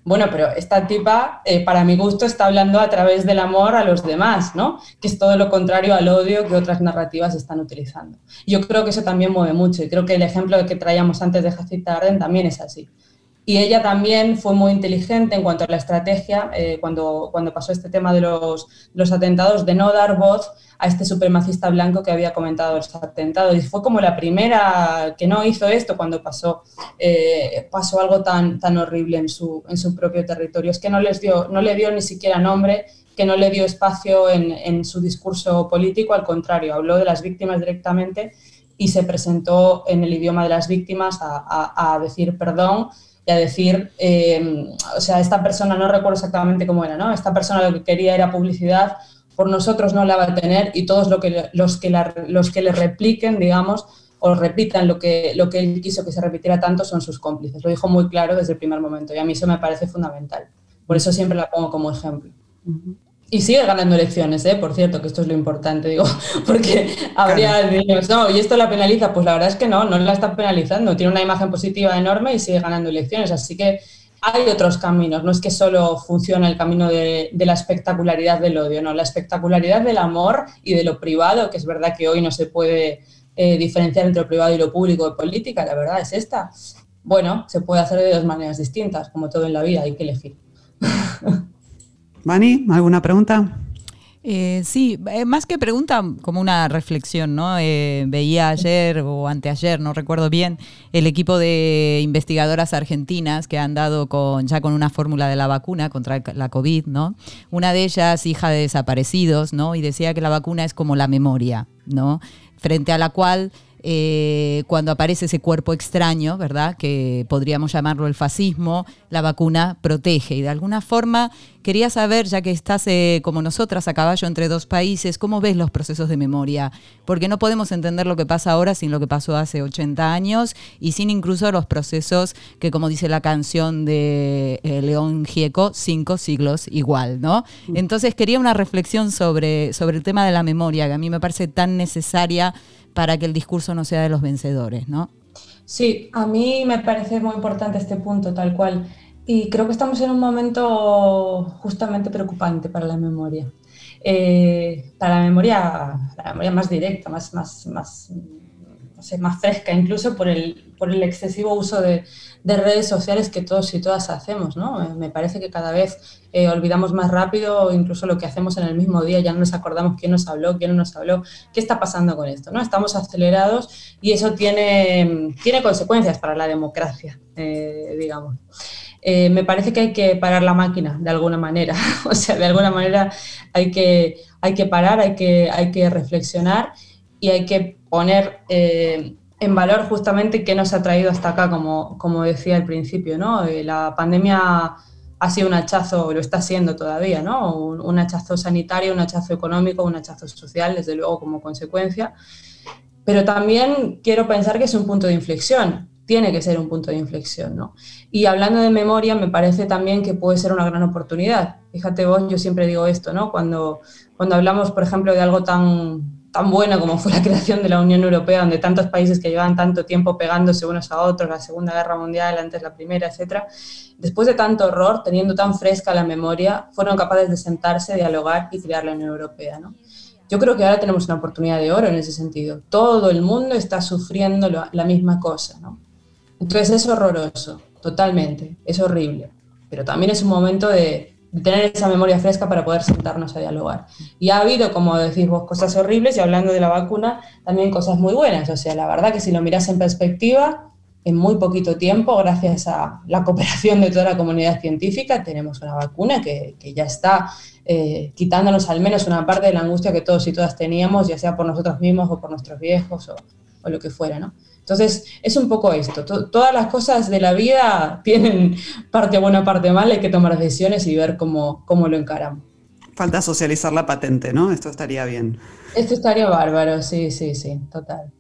Bueno, pero esta tipa, eh, para mi gusto, está hablando a través del amor a los demás, ¿no? Que es todo lo contrario al odio que otras narrativas están utilizando. Yo creo que eso también mueve mucho y creo que el ejemplo que traíamos antes de Jacinta Arden también es así. Y ella también fue muy inteligente en cuanto a la estrategia, eh, cuando, cuando pasó este tema de los, los atentados, de no dar voz a este supremacista blanco que había comentado los atentados. Y fue como la primera que no hizo esto cuando pasó, eh, pasó algo tan, tan horrible en su, en su propio territorio. Es que no, les dio, no le dio ni siquiera nombre, que no le dio espacio en, en su discurso político, al contrario, habló de las víctimas directamente y se presentó en el idioma de las víctimas a, a, decir perdón y a decir, eh, o sea, esta persona, no recuerdo exactamente cómo era, ¿no? Esta persona lo que quería era publicidad por nosotros no la va a tener y todos lo que, los, que los que le repliquen, digamos, o repitan lo que, lo que él quiso que se repitiera tanto son sus cómplices. Lo dijo muy claro desde el primer momento y a mí eso me parece fundamental. Por eso siempre la pongo como ejemplo. Y sigue ganando elecciones, ¿eh? por cierto, que esto es lo importante, digo, porque habría niños, no, y esto la penaliza, pues la verdad es que no, no la está penalizando, tiene una imagen positiva enorme y sigue ganando elecciones, así que hay otros caminos, no es que solo funciona el camino de, la espectacularidad del odio, no, la espectacularidad del amor y de lo privado, que es verdad que hoy no se puede eh, diferenciar entre lo privado y lo público de política, la verdad es esta. Bueno, se puede hacer de dos maneras distintas, como todo en la vida, hay que elegir. Vani, ¿alguna pregunta? Eh, sí, eh, más que pregunta, como una reflexión, ¿no? Eh, veía ayer o anteayer, no recuerdo bien, el equipo de investigadoras argentinas que han dado con, ya con una fórmula de la vacuna contra la COVID, ¿no? Una de ellas, hija de desaparecidos, ¿no? Y decía que la vacuna es como la memoria, ¿no? Frente a la cual eh, cuando aparece ese cuerpo extraño, ¿verdad? Que podríamos llamarlo el fascismo, la vacuna protege. Y de alguna forma quería saber, ya que estás eh, como nosotras a caballo entre dos países, ¿cómo ves los procesos de memoria? Porque no podemos entender lo que pasa ahora sin lo que pasó hace 80 años y sin incluso los procesos que, como dice la canción de eh, León Gieco, cinco siglos igual, ¿no? Mm. Entonces quería una reflexión sobre, sobre el tema de la memoria, que a mí me parece tan necesaria para que el discurso no sea de los vencedores, ¿no? Sí, a mí me parece muy importante este punto, tal cual. Y creo que estamos en un momento justamente preocupante para la memoria. Eh, para la memoria, la memoria más directa, más, más, más, más fresca, incluso por el, por el excesivo uso de, de redes sociales que todos y todas hacemos. Eh, me parece que cada vez eh, olvidamos más rápido incluso lo que hacemos en el mismo día, ya no nos acordamos quién nos habló, quién no nos habló, qué está pasando con esto, ¿no? Estamos acelerados y eso tiene, tiene consecuencias para la democracia, eh, digamos. me parece que hay que parar la máquina de alguna manera, o sea, de alguna manera hay que, hay que parar, hay que, hay que reflexionar y hay que poner en valor justamente qué nos ha traído hasta acá, como, como decía al principio, ¿no? Eh, la pandemia ha sido un hachazo, lo está siendo todavía, ¿no? Un, hachazo sanitario, un hachazo económico, un hachazo social, desde luego como consecuencia. Pero también quiero pensar que es un punto de inflexión, tiene que ser un punto de inflexión, ¿no? Y hablando de memoria, me parece también que puede ser una gran oportunidad. Fíjate vos, yo siempre digo esto, ¿no? Cuando, cuando hablamos, por ejemplo, de algo tan, tan buena como fue la creación de la Unión Europea, donde tantos países que llevaban tanto tiempo pegándose unos a otros, la Segunda Guerra Mundial, antes la Primera, etcétera, después de tanto horror, teniendo tan fresca la memoria, fueron capaces de sentarse, dialogar y crear la Unión Europea. ¿no? Yo creo que ahora tenemos una oportunidad de oro en ese sentido. Todo el mundo está sufriendo la misma cosa. ¿no? Entonces es horroroso, totalmente, es horrible, pero también es un momento de, tener esa memoria fresca para poder sentarnos a dialogar. Y ha habido, como decís vos, cosas horribles y hablando de la vacuna, también cosas muy buenas. O sea, la verdad que si lo miras en perspectiva, en muy poquito tiempo, gracias a la cooperación de toda la comunidad científica, tenemos una vacuna que, ya está eh, quitándonos al menos una parte de la angustia que todos y todas teníamos, ya sea por nosotros mismos o por nuestros viejos o, o lo que fuera, ¿no? Entonces, es un poco esto. todas las cosas de la vida tienen parte buena, parte mala, hay que tomar decisiones y ver cómo, cómo lo encaramos. Falta socializar la patente, ¿no? Esto estaría bien. Esto estaría bárbaro, sí, sí, sí, total.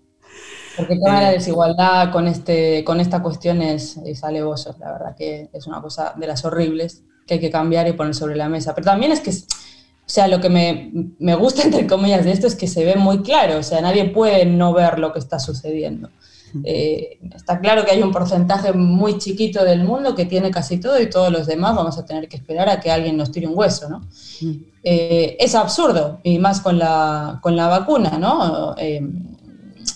Porque toda la eh. desigualdad con, este, con esta cuestión es, es alevoso, la verdad que es una cosa de las horribles que hay que cambiar y poner sobre la mesa. Pero también es que, o sea, lo que me, me gusta, entre comillas, de esto es que se ve muy claro, o sea, nadie puede no ver lo que está sucediendo. Eh, está claro que hay un porcentaje muy chiquito del mundo que tiene casi todo y todos los demás vamos a tener que esperar a que alguien nos tire un hueso, ¿no? Eh, es absurdo, y más con la, con la vacuna, ¿no? Eh,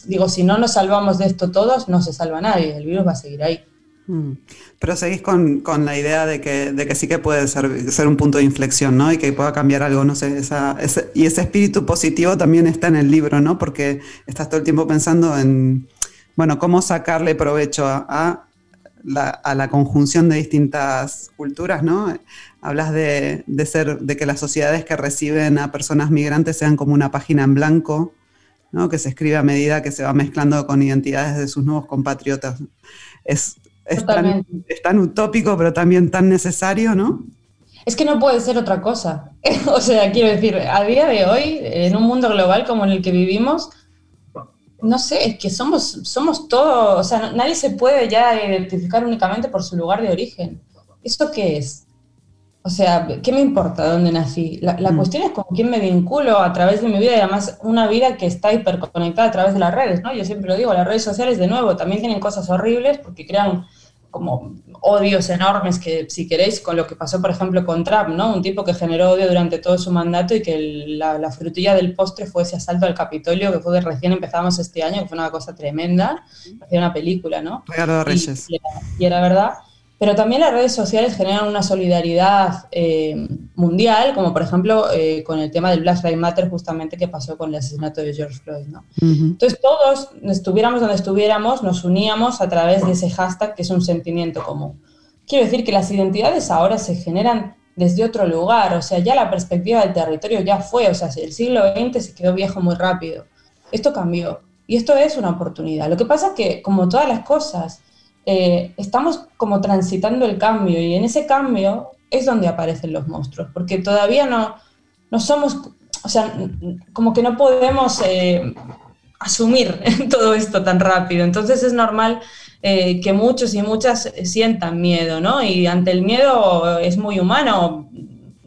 digo, si no nos salvamos de esto todos, no se salva nadie, el virus va a seguir ahí. Mm. Pero seguís con, con, la idea de que, de que sí que puede ser, ser, un punto de inflexión, ¿no? Y que pueda cambiar algo, no sé, esa, ese, y ese espíritu positivo también está en el libro, ¿no? Porque estás todo el tiempo pensando en, bueno, cómo sacarle provecho a, la, conjunción de distintas culturas, ¿no? Hablas de, ser, de que las sociedades que reciben a personas migrantes sean como una página en blanco, ¿no? Que se escribe a medida que se va mezclando con identidades de sus nuevos compatriotas. Es, tan, es tan utópico, pero también tan necesario, ¿no? Es que no puede ser otra cosa. o sea, quiero decir, a día de hoy, en un mundo global como en el que vivimos, no sé, es que somos, somos todos, o sea, nadie se puede ya identificar únicamente por su lugar de origen. ¿Esto qué es? O sea, ¿qué me importa dónde nací? La, mm. cuestión es con quién me vinculo a través de mi vida y además una vida que está hiperconectada a través de las redes, ¿no? Yo siempre lo digo, las redes sociales, de nuevo, también tienen cosas horribles porque crean como odios enormes que, si queréis, con lo que pasó, por ejemplo, con Trump, ¿no? Un tipo que generó odio durante todo su mandato y que la, frutilla del postre fue ese asalto al Capitolio, que fue de recién empezamos este año, que fue una cosa tremenda, hacía una película, ¿no? Y era verdad. Pero también las redes sociales generan una solidaridad eh, mundial, como por ejemplo eh, con el tema del Black Lives Matter, justamente que pasó con el asesinato de George Floyd. ¿no? Entonces todos, estuviéramos donde estuviéramos, nos uníamos a través de ese hashtag que es un sentimiento común. Quiero decir que las identidades ahora se generan desde otro lugar, o sea, ya la perspectiva del territorio ya fue, o sea, el siglo XX se quedó viejo muy rápido. Esto cambió y esto es una oportunidad. Lo que pasa es que, como todas las cosas, eh, estamos como transitando el cambio y en ese cambio es donde aparecen los monstruos, porque todavía no, no somos, o sea, como que no podemos eh, asumir todo esto tan rápido. Entonces es normal eh, que muchos y muchas sientan miedo, ¿no? Y ante el miedo es muy humano,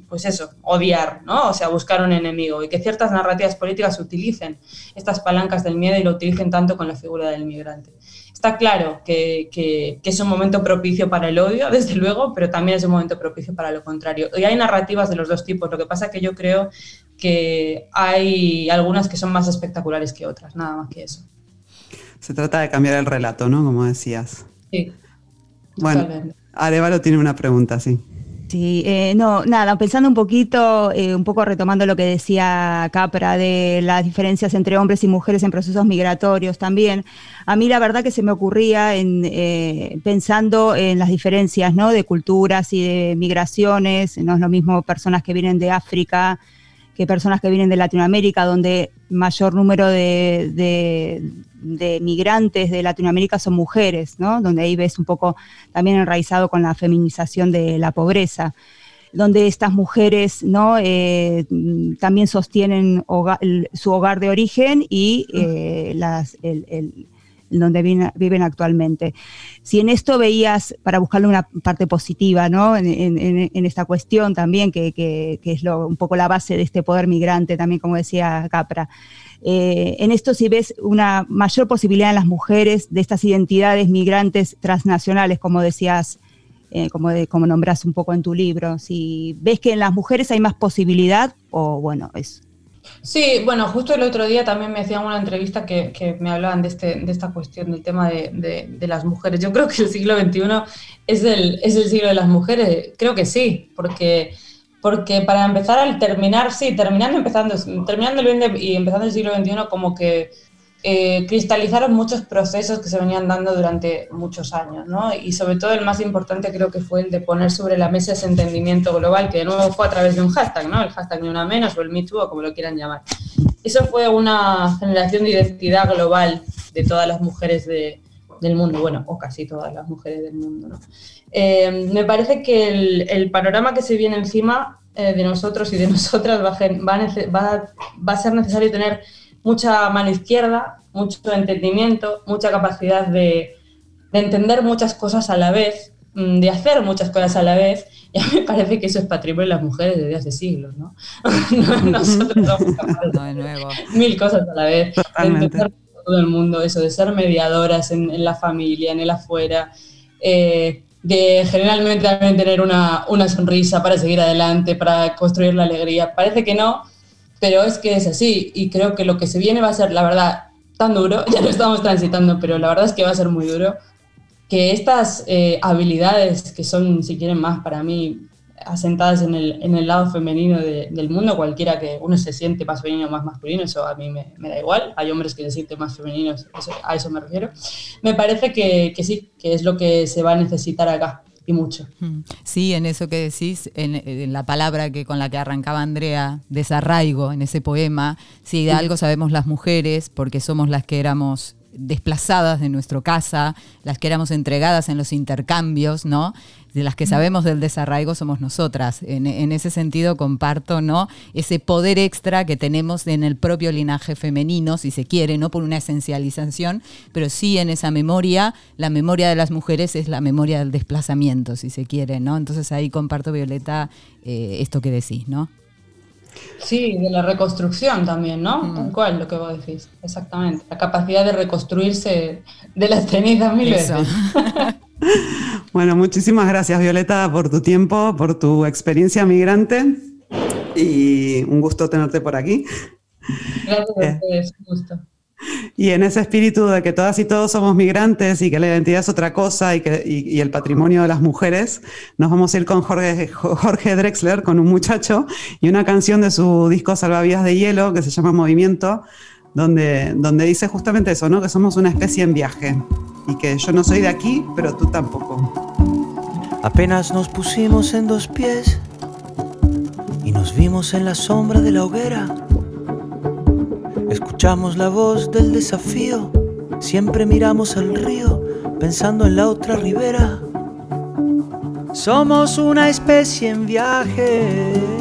pues eso, odiar, ¿no? O sea, buscar un enemigo y que ciertas narrativas políticas utilicen estas palancas del miedo y lo utilicen tanto con la figura del migrante está claro que, es un momento propicio para el odio, desde luego, pero también es un momento propicio para lo contrario. Y hay narrativas de los dos tipos, lo que pasa es que yo creo que hay algunas que son más espectaculares que otras, nada más que eso. Se trata de cambiar el relato, ¿no? Como decías. Sí. Bueno, Arevalo tiene una pregunta, sí. Sí, eh, no, nada, pensando un poquito, eh, un poco retomando lo que decía Capra de las diferencias entre hombres y mujeres en procesos migratorios también, a mí la verdad que se me ocurría en, eh, pensando en las diferencias ¿no? de culturas y de migraciones, no es lo mismo personas que vienen de África que personas que vienen de Latinoamérica, donde mayor número de, de migrantes de Latinoamérica son mujeres, ¿no? Donde ahí ves un poco también enraizado con la feminización de la pobreza donde estas mujeres ¿no? Eh, también sostienen su hogar de origen y eh, las, el, donde viven, actualmente. Si en esto veías, para buscarle una parte positiva ¿no? en, esta cuestión también, que, es un poco la base de este poder migrante, también como decía Capra, eh, en esto si ves una mayor posibilidad en las mujeres de estas identidades migrantes transnacionales, como decías, eh, como nombras un poco en tu libro, si ves que en las mujeres hay más posibilidad o bueno, es... Sí, bueno, justo el otro día también me hacían una entrevista que, me hablaban de, este, de esta cuestión del tema de, las mujeres. Yo creo que el siglo XXI es el, es el siglo de las mujeres, creo que sí, porque porque para empezar al terminar, sí, terminando, empezando, terminando el 20 y empezando el siglo XXI, como que eh, cristalizaron muchos procesos que se venían dando durante muchos años, ¿no? Y sobre todo el más importante creo que fue el de poner sobre la mesa ese entendimiento global, que de nuevo fue a través de un hashtag, ¿no? El hashtag ni una menos o el Me Too o como lo quieran llamar. Eso fue una generación de identidad global de todas las mujeres de, del mundo, bueno, o casi todas las mujeres del mundo, ¿no? Eh, me parece que el, panorama que se viene encima eh, de nosotros y de nosotras va a, va, a, ser necesario tener mucha mano izquierda, mucho entendimiento, mucha capacidad de, entender muchas cosas a la vez, mm, de hacer muchas cosas a la vez. Y a mí me parece que eso es patrimonio de las mujeres desde hace siglos, ¿no? Nosotros somos capaces de mil cosas a la vez, de entender todo el mundo, eso, de ser mediadoras en, la familia, en el afuera. Eh, de generalmente también tener una, una, sonrisa para seguir adelante, para construir la alegría. Parece que no, pero es que es así y creo que lo que se viene va a ser, la verdad, tan duro, ya lo estamos transitando, pero la verdad es que va a ser muy duro, que estas eh, habilidades que son, si quieren más, para mí asentadas en el, en el lado femenino del mundo, cualquiera que uno se siente más femenino o más masculino, eso a mí me, da igual, hay hombres que se sienten más femeninos, a eso me refiero. Me parece que, que, sí, que es lo que se va a necesitar acá y mucho. Mm. Sí, en eso que decís, en, en, la palabra que con la que arrancaba Andrea, desarraigo, en ese poema, si de algo sabemos las mujeres, porque somos las que éramos desplazadas de nuestra casa, las que éramos entregadas en los intercambios, ¿no? De las que sabemos del desarraigo somos nosotras. En, ese sentido comparto, ¿no? Ese poder extra que tenemos en el propio linaje femenino, si se quiere, no por una esencialización, pero sí en esa memoria, la memoria de las mujeres es la memoria del desplazamiento, si se quiere, ¿no? Entonces ahí comparto, Violeta, eh, esto que decís, ¿no? Sí, de la reconstrucción también, ¿no? Mm. Tal cual lo que vos decís, exactamente. La capacidad de reconstruirse de las cenizas mil veces. Bueno, muchísimas gracias Violeta por tu tiempo, por tu experiencia migrante y un gusto tenerte por aquí. Gracias a eh. ustedes, un gusto. Y en ese espíritu de que todas y todos somos migrantes y que la identidad es otra cosa y, que, y, el patrimonio de las mujeres, nos vamos a ir con Jorge, Jorge Drexler, con un muchacho y una canción de su disco Salvavidas de Hielo que se llama Movimiento, donde, donde dice justamente eso, ¿no? que somos una especie en viaje y que yo no soy de aquí, pero tú tampoco. Apenas nos pusimos en dos pies y nos vimos en la sombra de la hoguera Escuchamos la voz del desafío, siempre miramos al río, pensando en la otra ribera. Somos una especie en viaje.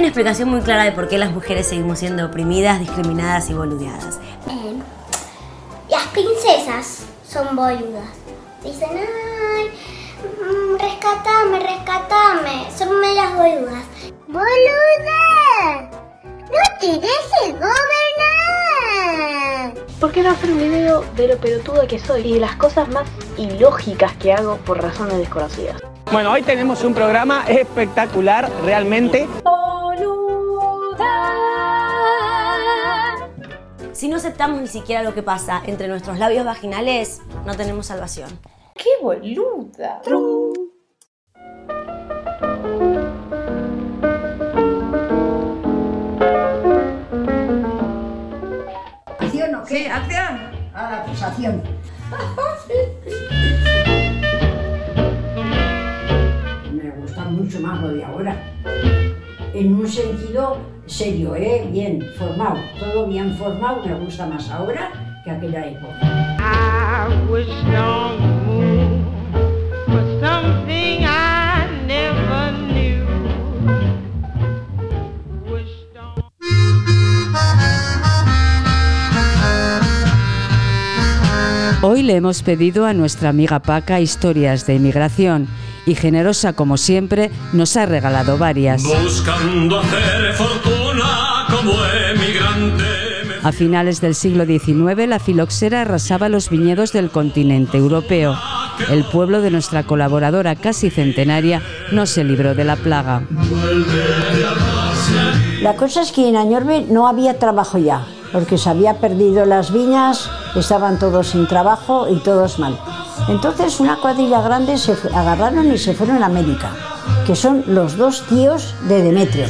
Una explicación muy clara de por qué las mujeres seguimos siendo oprimidas, discriminadas y boludeadas. las princesas son boludas. Dicen, ay, mm, rescatame, rescatame. Son las boludas. ¡Boluda! ¡No te dejes gobernar! ¿Por qué no hacer un video de lo pelotuda que soy y de las cosas más ilógicas que hago por razones desconocidas? Bueno, hoy tenemos un programa espectacular, realmente. Si no aceptamos ni siquiera lo que pasa entre nuestros labios vaginales, no tenemos salvación. ¡Qué boluda! Sí, acción. A la acusación. Me gusta mucho más lo de ahora. En un sentido serio, ¿eh? bien formado, todo bien formado, me gusta más ahora que aquella época. Hoy le hemos pedido a nuestra amiga Paca historias de inmigración y generosa como siempre nos ha regalado varias. A finales del siglo XIX la filoxera arrasaba los viñedos del continente europeo. El pueblo de nuestra colaboradora casi centenaria no se libró de la plaga. La cosa es que en Añorbe no había trabajo ya porque se había perdido las viñas, estaban todos sin trabajo y todos mal. Entonces una cuadrilla grande se agarraron y se fueron a América, que son los dos tíos de Demetrio,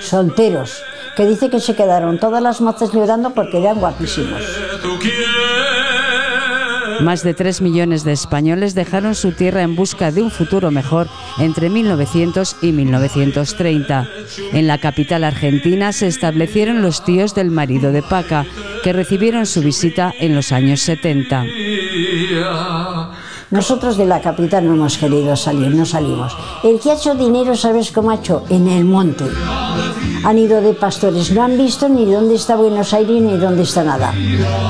solteros, que dice que se quedaron todas las mozas llorando porque eran guapísimos. Más de 3 millones de españoles dejaron su tierra en busca de un futuro mejor entre 1900 y 1930. En la capital argentina se establecieron los tíos del marido de Paca, que recibieron su visita en los años 70. Nosotros de la capital no hemos querido salir, no salimos. El que ha hecho dinero, ¿sabes cómo ha hecho? En el monte. Han ido de pastores, no han visto ni dónde está Buenos Aires ni dónde está nada.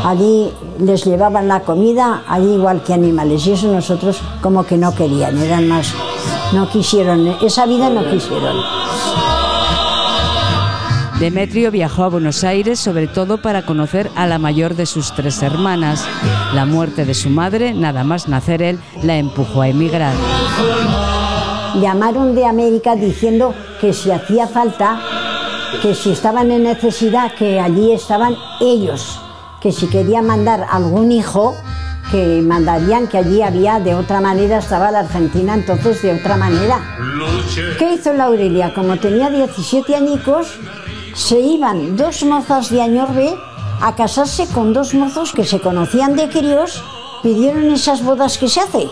Allí les llevaban la comida, allí igual que animales, y eso nosotros como que no querían, eran más, no quisieron, esa vida no quisieron. Demetrio viajó a Buenos Aires sobre todo para conocer a la mayor de sus tres hermanas. La muerte de su madre, nada más nacer él, la empujó a emigrar. Llamaron de América diciendo que si hacía falta, que si estaban en necesidad, que allí estaban ellos, que si quería mandar algún hijo, que mandarían que allí había de otra manera, estaba la Argentina entonces de otra manera. ¿Qué hizo la Aurelia? Como tenía 17 añicos, se iban dos mozas de Añorbe a casarse con dos mozos que se conocían de críos, pidieron esas bodas que se hace,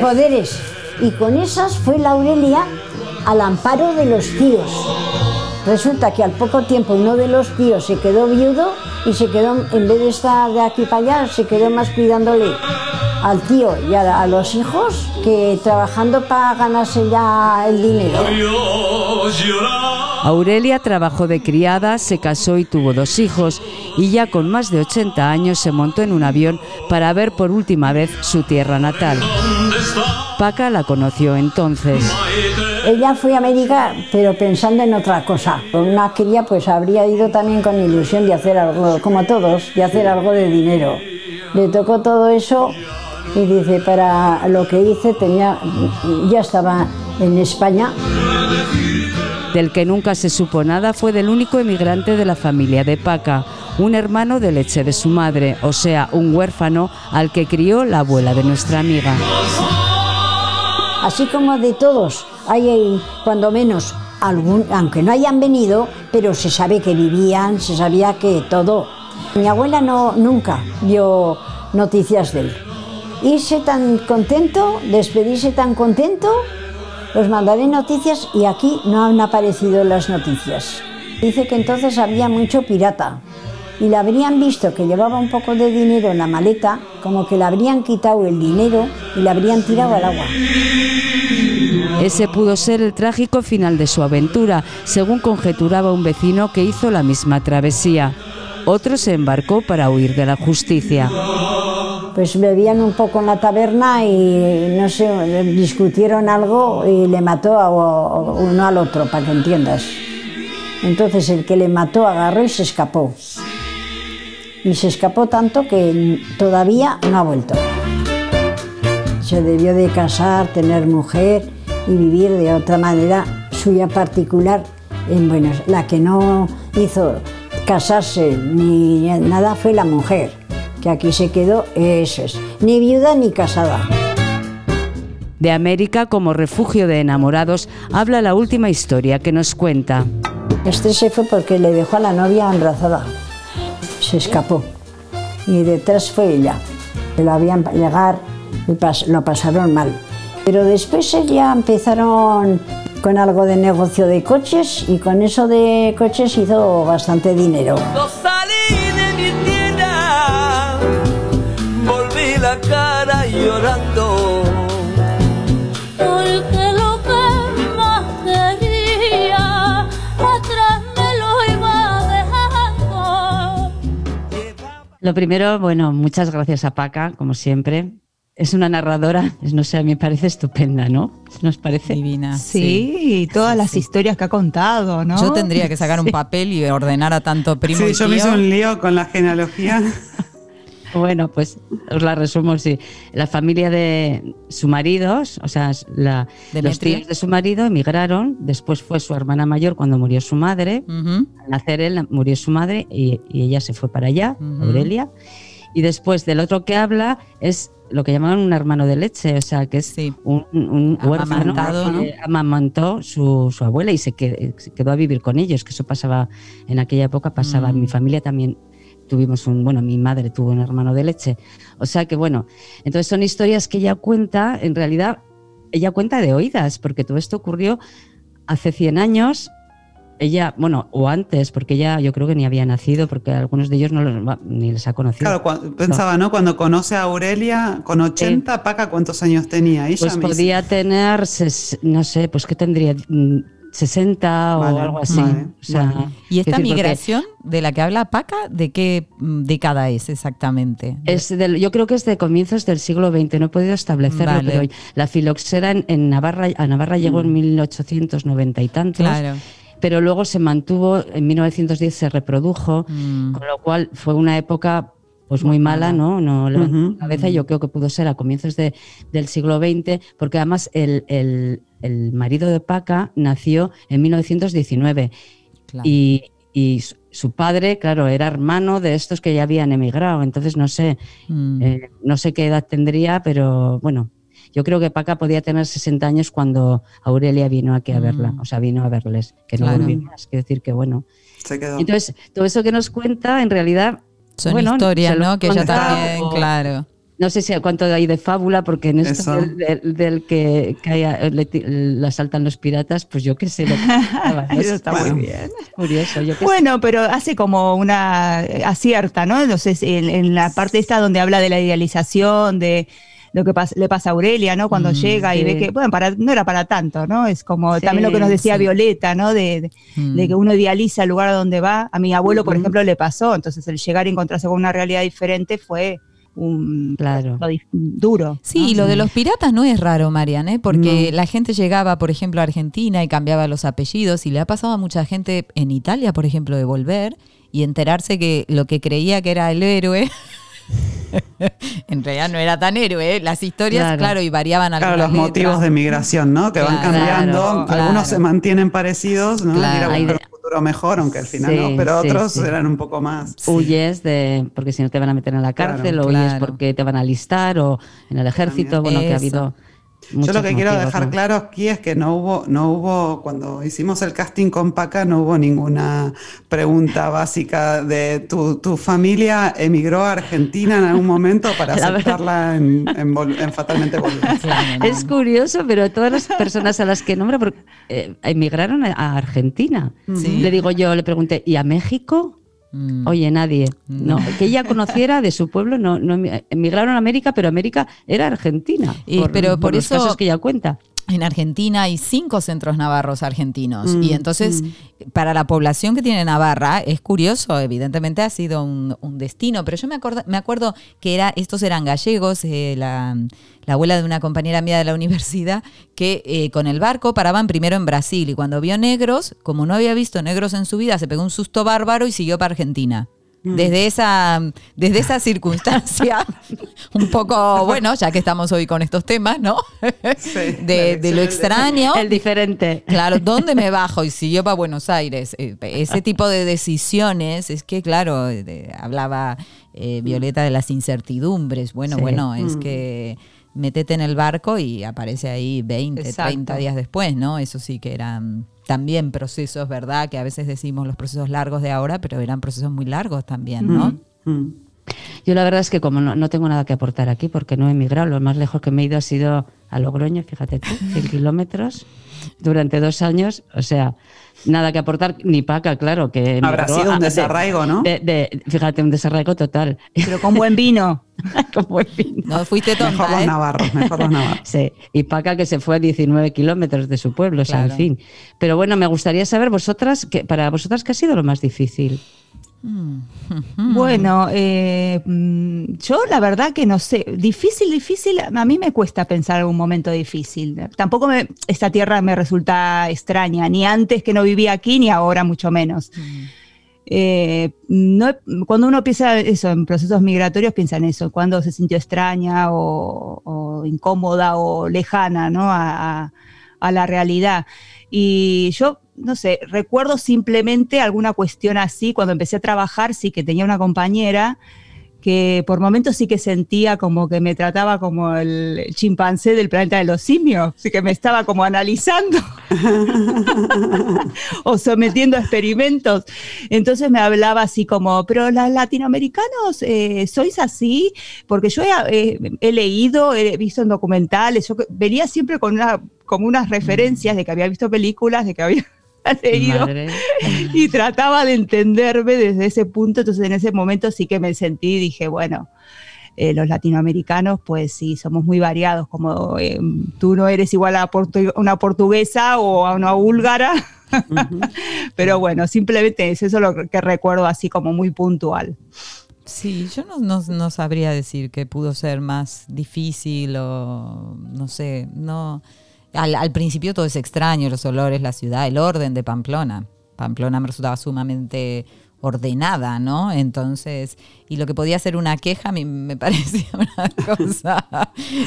poderes, y con esas fue la Aurelia al amparo de los tíos. Resulta que al poco tiempo uno de los tíos se quedó viudo y se quedó, en vez de estar de aquí para allá, se quedó más cuidándole al tío y a, a los hijos que trabajando para ganarse ya el dinero. Aurelia trabajó de criada, se casó y tuvo dos hijos y ya con más de 80 años se montó en un avión para ver por última vez su tierra natal. Paca la conoció entonces. Ella fue a América, pero pensando en otra cosa. Una cría, pues habría ido también con ilusión de hacer algo, como todos, de hacer algo de dinero. Le tocó todo eso y dice, para lo que hice tenía, ya estaba en España. Del que nunca se supo nada fue del único emigrante de la familia de Paca, un hermano de leche de su madre, o sea, un huérfano al que crió la abuela de nuestra amiga. Así como de todos, hay ahí, cuando menos algún, aunque no hayan venido, pero se sabe que vivían, se sabía que todo. Mi abuela no nunca dio noticias de él. Irse tan contento, despedirse tan contento, os mandaré noticias y aquí no han aparecido las noticias. Dice que entonces había mucho pirata y le habrían visto que llevaba un poco de dinero en la maleta, como que le habrían quitado el dinero y le habrían tirado al agua. Ese pudo ser el trágico final de su aventura, según conjeturaba un vecino que hizo la misma travesía. Otro se embarcó para huir de la justicia. Pues bebían un poco en la taberna y no sé, discutieron algo y le mató a uno al otro, para que entiendas. Entonces el que le mató agarró y se escapó. Y se escapó tanto que todavía no ha vuelto. Se debió de casar, tener mujer y vivir de otra manera suya particular. En, bueno, la que no hizo casarse ni nada fue la mujer, que aquí se quedó, eso es, ni viuda ni casada. De América como refugio de enamorados habla la última historia que nos cuenta. Este se fue porque le dejó a la novia embarazada. Se escapó. Y detrás fue ella. Que lo habían llegar y pas- lo pasaron mal. Pero después ya empezaron con algo de negocio de coches y con eso de coches hizo bastante dinero. Llorando. Porque lo que más quería, atrás me lo iba dejando. Lo primero, bueno, muchas gracias a Paca, como siempre. Es una narradora, es- no sé, a mí me parece estupenda, ¿no? ¿Nos parece? Divina. Sí, y todas las historias que ha contado, ¿no? Yo tendría que sacar un papel y ordenar a tanto primo Sí, y yo me hice un lío con la genealogía. Bueno, pues os la resumo sí. La familia de su marido, o sea, la- los tíos de su marido emigraron, después fue su hermana mayor cuando murió su madre, al nacer él murió su madre y, y ella se fue para allá. Aurelia, y después del otro que habla es lo que llamaban un hermano de leche, o sea, que es un, un huérfano que amamantó su, su abuela y se quedó, se quedó a vivir con ellos, que eso pasaba en aquella época, pasaba en mi familia también tuvimos un, bueno, mi madre tuvo un hermano de leche. O sea que bueno, entonces son historias que ella cuenta, en realidad ella cuenta de oídas, porque todo esto ocurrió hace 100 años. Ella, bueno, o antes, porque ella yo creo que ni había nacido, porque algunos de ellos no los, ni les ha conocido. Claro, cua- pensaba, ¿no? Cuando conoce a Aurelia con 80, Paca, ¿cuántos años tenía? Ella Pues podía tener, no sé, pues que tendría 60 Vale, o algo así. vale, O sea, vale. ¿Y esta migración de la que habla Paca, de qué mm, década es exactamente? Es del- yo creo que es de comienzos del siglo XX, no he podido establecerlo, Vale. pero la filoxera en, en Navarra, a Navarra llegó en 1890 y tantos, Claro. pero luego se mantuvo, en 1910 se reprodujo, Mm. con lo cual fue una época pues muy mala, ¿no? No levantó la cabeza, yo creo que pudo ser a comienzos de- del siglo XX, porque además el, el- el marido de Paca nació en 1919 Claro. y, y su, padre, claro, era hermano de estos que ya habían emigrado, entonces no sé, Mm. eh, no sé qué edad tendría, pero bueno, yo creo que Paca podía tener 60 años cuando Aurelia vino aquí a verla, Mm. o sea, vino a verles, que no Claro. volvió más, quiero decir que bueno. Se quedó. Entonces, todo eso que nos cuenta, en realidad... Son bueno, historias, ¿no? Que ella contaba, también, o- claro. No sé si cuánto hay de fábula, porque en esto Eso. del, del- del que, que haya- le, asaltan los piratas, pues yo qué sé. Lo que está muy Bueno, bien. es curioso, yo qué sé. Bueno, pero hace como una acierta, ¿no? Entonces, en, en la parte esta donde habla de la idealización, de lo que pas- le pasa a Aurelia, ¿no? Cuando Mm, llega y ve que, bueno, para, no era para tanto, ¿no? Es como Sí, también lo que nos decía sí. Violeta, ¿no? De, de- Mm. de que uno idealiza el lugar a donde va. A mi abuelo, por ejemplo, le pasó. Entonces, el llegar y encontrarse con una realidad diferente fue un Claro. duro. Sí, y lo de los piratas no es raro, Marian, ¿eh? porque la gente llegaba, por ejemplo, a Argentina y cambiaba los apellidos y le ha pasado a mucha gente en Italia, por ejemplo, de volver y enterarse que lo que creía que era el héroe, en realidad no era tan héroe. ¿eh? Las historias, claro, Claro. y variaban Claro, los motivos de migración, ¿no? Que van cambiando. claro. Algunos se mantienen parecidos, ¿no? Claro. Ir a un futuro mejor, aunque al final Sí, no. Pero sí, otros sí. eran un poco más. Huyes de, porque si no te van a meter en la Claro, cárcel, o huyes claro. porque te van a alistar, o en el ejército, También. bueno, que ha Eso. Yo lo que quiero dejar ¿no? claro aquí es que no hubo, no hubo, cuando hicimos el casting con Paca, no hubo ninguna pregunta básica de tu, tu familia emigró a Argentina en algún momento para aceptarla en, en Vol- en Fatalmente. Claro, ¿no? Es curioso, pero todas las personas a las que nombra porque, eh, emigraron a- a Argentina. Sí. Le digo yo, le pregunté, ¿y a México? Mm. Oye, nadie. No, que ella conociera de su pueblo, no, no emi- emigraron a América, pero América era Argentina. Y- pero por los eso- casos que ella cuenta. En Argentina hay cinco centros navarros argentinos Mm, y entonces para la población que tiene Navarra es curioso, evidentemente ha sido un, un destino, pero yo me, acorda- me acuerdo que era, estos eran gallegos, eh, la, la abuela de una compañera mía de la universidad, que eh, con el barco paraban primero en Brasil y cuando vio negros, como no había visto negros en su vida, se pegó un susto bárbaro y siguió para Argentina. Desde esa, desde esa circunstancia, un poco, bueno, ya que estamos hoy con estos temas, ¿no? Sí, de, de lo extraño. El diferente. Claro, ¿dónde me bajo? Y siguió para Buenos Aires. Eh, Ese tipo de decisiones, es que, claro, de- hablaba eh, Violeta de las incertidumbres. Bueno, Sí. bueno, es Mm. que metete en el barco y aparece ahí 20, Exacto. 30 días después, ¿no? Eso sí que eran también procesos, ¿verdad? Que a veces decimos los procesos largos de ahora, pero eran procesos muy largos también, ¿no? Mm. Yo la verdad es que como no, no tengo nada que aportar aquí, porque no he emigrado, lo más lejos que me he ido ha sido a Logroño, fíjate tú, 100 kilómetros durante dos años, o sea, nada que aportar, ni Paca, claro, que Habrá sido un de- desarraigo, ¿no? de- de- fíjate, un desarraigo total. Pero con buen vino. Con buen vino. No fuiste tonta, Mejor los ¿eh? navarros, mejor los navarros. Sí, y Paca que se fue a 19 kilómetros de su pueblo, o sea, Claro. en fin. Pero bueno, me gustaría saber vosotras, que, para vosotras, ¿qué ha sido lo más difícil? Bueno, eh, mm, yo la verdad que no sé, difícil, difícil, a mí me cuesta pensar algún momento difícil. Tampoco me- esta tierra me resulta extraña, ni antes que no vivía aquí, ni ahora mucho menos. Eh, no, cuando uno piensa eso en procesos migratorios, piensa en eso, cuando se sintió extraña o, o incómoda o lejana ¿no? a, a- a la realidad. Y yo, no sé, recuerdo simplemente alguna cuestión así, cuando empecé a trabajar, sí que tenía una compañera que por momentos sí que sentía como que me trataba como el, chimpancé del planeta de los simios, sí que me estaba como analizando o sometiendo a experimentos. Entonces me hablaba así como, pero los latinoamericanos eh, sois así, porque yo he, eh, he leído, he visto en documentales, yo venía siempre con una, como unas referencias de que había visto películas, de que había leído Madre. y trataba de entenderme desde ese punto, entonces en ese momento sí que me sentí, dije, bueno, eh, los latinoamericanos, pues sí, somos muy variados, como eh, tú no eres igual a portu- una portuguesa o a una búlgara, pero bueno, simplemente es eso lo que recuerdo así como muy puntual. Sí, yo no, no, no sabría decir que pudo ser más difícil o no sé, no. Al, principio todo es extraño, los olores, la ciudad, el orden de Pamplona. Pamplona me resultaba sumamente ordenada, ¿no? Entonces, y lo que podía ser una queja mí me parecía una cosa,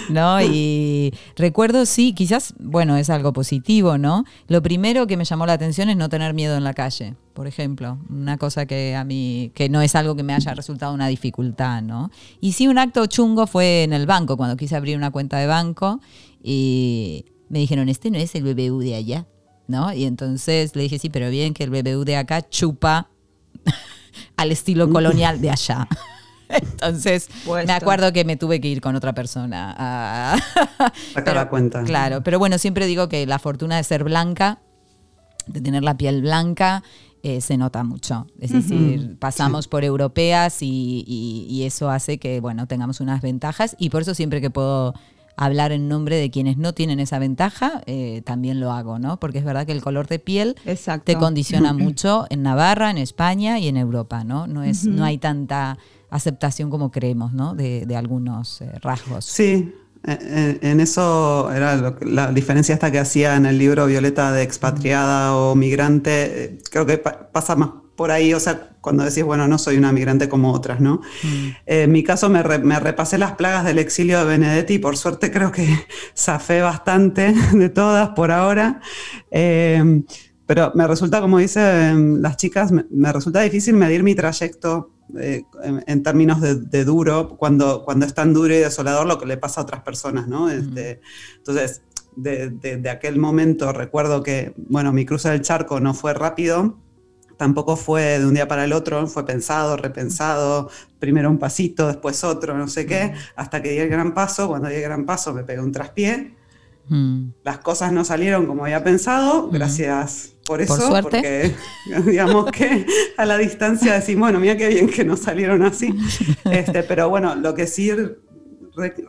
¿no? Y recuerdo, sí, quizás, bueno, es algo positivo, ¿no? Lo primero que me llamó la atención es no tener miedo en la calle, por ejemplo, una cosa que a mí, que no es algo que me haya resultado una dificultad, ¿no? Y sí, un acto chungo fue en el banco, cuando quise abrir una cuenta de banco y me dijeron, este no es el BBU de allá. ¿No? Y entonces le dije, sí, pero bien que el BBU de acá chupa al estilo colonial de allá. Entonces, me acuerdo que me tuve que ir con otra persona a sacar la cuenta. Claro, pero bueno, siempre digo que la fortuna de ser blanca, de tener la piel blanca, eh, se nota mucho. Es decir, pasamos por europeas y, eso hace que, bueno, tengamos unas ventajas y por eso siempre que puedo hablar en nombre de quienes no tienen esa ventaja, eh, también lo hago, ¿no? Porque es verdad que el color de piel te condiciona mucho en Navarra, en España y en Europa, ¿no? No, es, no hay tanta aceptación como creemos, ¿no? De, algunos eh, rasgos. Sí, en eso era la diferencia esta que hacía en el libro Violeta de expatriada o migrante, eh, creo que pasa más por ahí, o sea, cuando decís, bueno, no soy una migrante como otras, ¿no? Mm. Eh, en mi caso me, repasé las plagas del exilio de Benedetti y por suerte creo que zafé bastante de todas por ahora. Eh, pero me resulta, como dicen las chicas, me, resulta difícil medir mi trayecto eh, en, términos de, duro, cuando, cuando es tan duro y desolador lo que le pasa a otras personas, ¿no? Mm. Este, entonces, de, de, aquel momento recuerdo que, bueno, mi cruce del charco no fue rápido, tampoco fue de un día para el otro, fue pensado, repensado, primero un pasito, después otro, no sé qué, hasta que di el gran paso, cuando di el gran paso me pegué un traspié, mm. las cosas no salieron como había pensado, mm. gracias por eso, porque digamos que a la distancia decimos, bueno, mira qué bien que no salieron así, este, pero bueno, lo que sí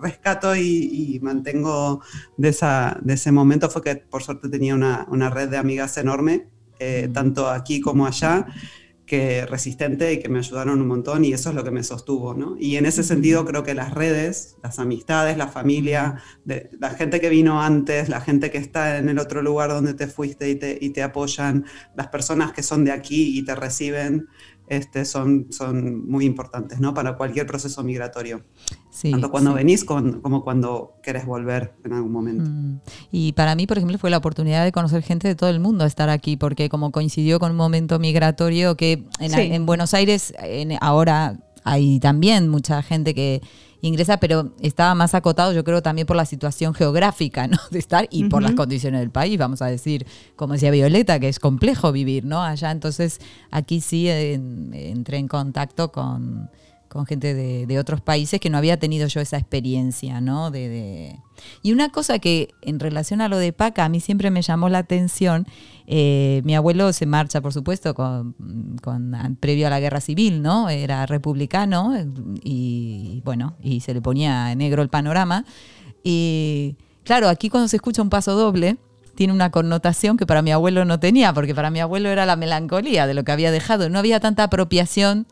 rescato y, mantengo de, esa, de ese momento fue que por suerte tenía una, una red de amigas enorme eh, tanto aquí como allá, que resistente y que me ayudaron un montón y eso es lo que me sostuvo, ¿no? Y en ese sentido creo que las redes, las amistades, la familia, de, la gente que vino antes, la gente que está en el otro lugar donde te fuiste y te, y te apoyan, las personas que son de aquí y te reciben, este, son, son muy importantes ¿no? para cualquier proceso migratorio. Tanto cuando venís como cuando querés volver en algún momento. Mm. Y para mí, por ejemplo, fue la oportunidad de conocer gente de todo el mundo estar aquí, porque como coincidió con un momento migratorio que en, Buenos Aires ahora hay también mucha gente que ingresa, pero estaba más acotado, yo creo, también por la situación geográfica, ¿no? De estar y por las condiciones del país, vamos a decir, como decía Violeta, que es complejo vivir, ¿no? Allá, entonces, aquí sí entré en contacto con con gente de, otros países que no había tenido yo esa experiencia, ¿no? Y una cosa que en relación a lo de Paca, a mí siempre me llamó la atención, eh, mi abuelo se marcha, por supuesto, con, previo a la guerra civil, ¿no? Era republicano y, bueno, y se le ponía negro el panorama. Y claro, aquí cuando se escucha un paso doble, tiene una connotación que para mi abuelo no tenía, porque para mi abuelo era la melancolía de lo que había dejado, no había tanta apropiación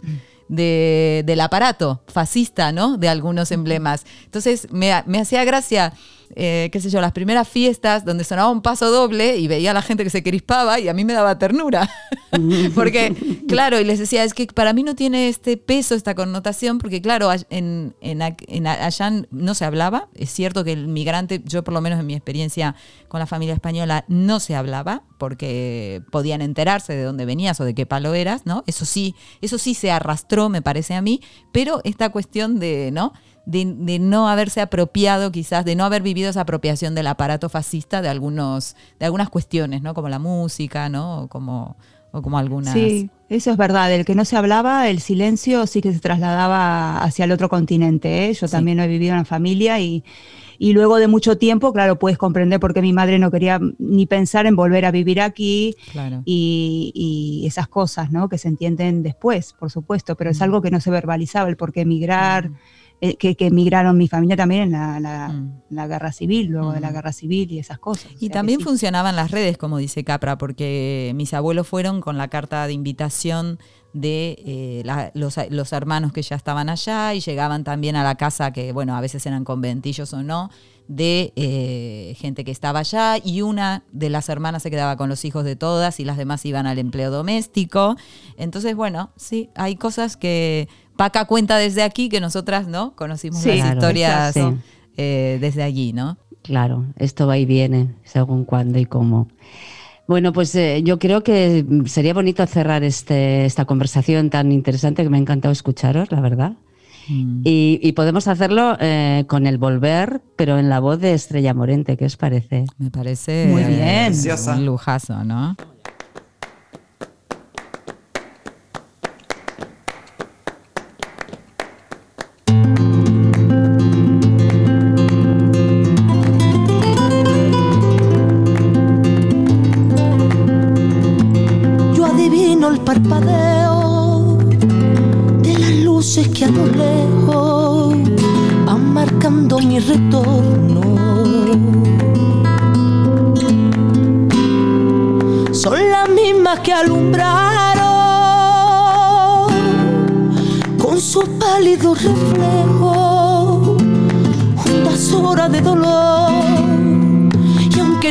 de, del aparato fascista, ¿no? De algunos emblemas. Entonces me, me hacía gracia eh, qué sé yo, las primeras fiestas donde sonaba un paso doble y veía a la gente que se crispaba y a mí me daba ternura. porque, claro, y les decía, es que para mí no tiene este peso, esta connotación, porque claro, en, en, allá no se hablaba. Es cierto que el migrante, yo por lo menos en mi experiencia con la familia española, no se hablaba porque podían enterarse de dónde venías o de qué palo eras, ¿no? Eso sí, eso sí se arrastró, me parece a mí, pero esta cuestión de, ¿no? De, no haberse apropiado quizás, de no haber vivido esa apropiación del aparato fascista de algunos, de algunas cuestiones, ¿no? Como la música, ¿no? O como, o como algunas. Sí, eso es verdad. El que no se hablaba, el silencio sí que se trasladaba hacia el otro continente. ¿eh? Yo también he vivido en familia y, y luego de mucho tiempo, claro, puedes comprender por qué mi madre no quería ni pensar en volver a vivir aquí y, y, esas cosas, ¿no? Que se entienden después, por supuesto, pero es mm. algo que no se verbalizaba, el por qué emigrar. Mm. Eh, que, emigraron mi familia también en la, mm. guerra civil, luego de la mm. guerra civil y esas cosas. Y también funcionaban las redes, como dice Capra, porque mis abuelos fueron con la carta de invitación de eh, los, hermanos que ya estaban allá y llegaban también a la casa que, bueno, a veces eran conventillos o no, de eh, gente que estaba allá y una de las hermanas se quedaba con los hijos de todas y las demás iban al empleo doméstico. Entonces, bueno, sí, hay cosas que Paca cuenta desde aquí que nosotras no conocimos las historias eh, desde allí, ¿no? Claro, esto va y viene según cuándo y cómo. Bueno, pues eh, yo creo que sería bonito cerrar este, esta conversación tan interesante que me ha encantado escucharos, la verdad. Mm. Y, podemos hacerlo eh, con el volver, pero en la voz de Estrella Morente, ¿qué os parece? Me parece muy bien, un lujazo, ¿no?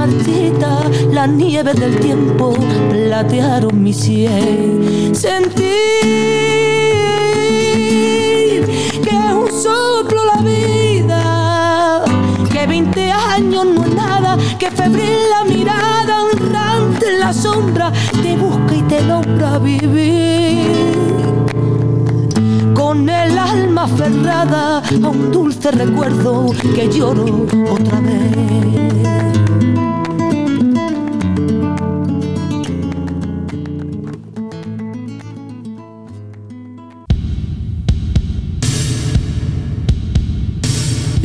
Marchita, la nieve del tiempo platearon mi sien. Sentir que es un soplo la vida, que 20 años no es nada, que febril la mirada, honrante en la sombra, te busca y te logra vivir con el alma aferrada a un dulce recuerdo que lloro otra vez.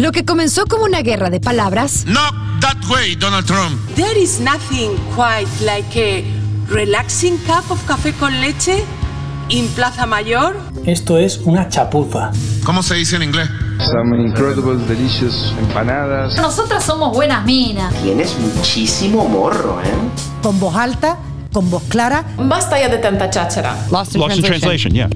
Lo que comenzó como una guerra de palabras Not that way, Donald Trump. There is nothing quite like a relaxing cup of café con leche in Plaza Mayor. Esto es una chapuza. ¿Cómo se dice en inglés? Some incredible, delicious empanadas. Nosotras somos buenas minas. Tienes muchísimo morro, ¿eh? Con voz alta, con voz clara. Basta ya de tanta cháchara. Lost in translation, yeah.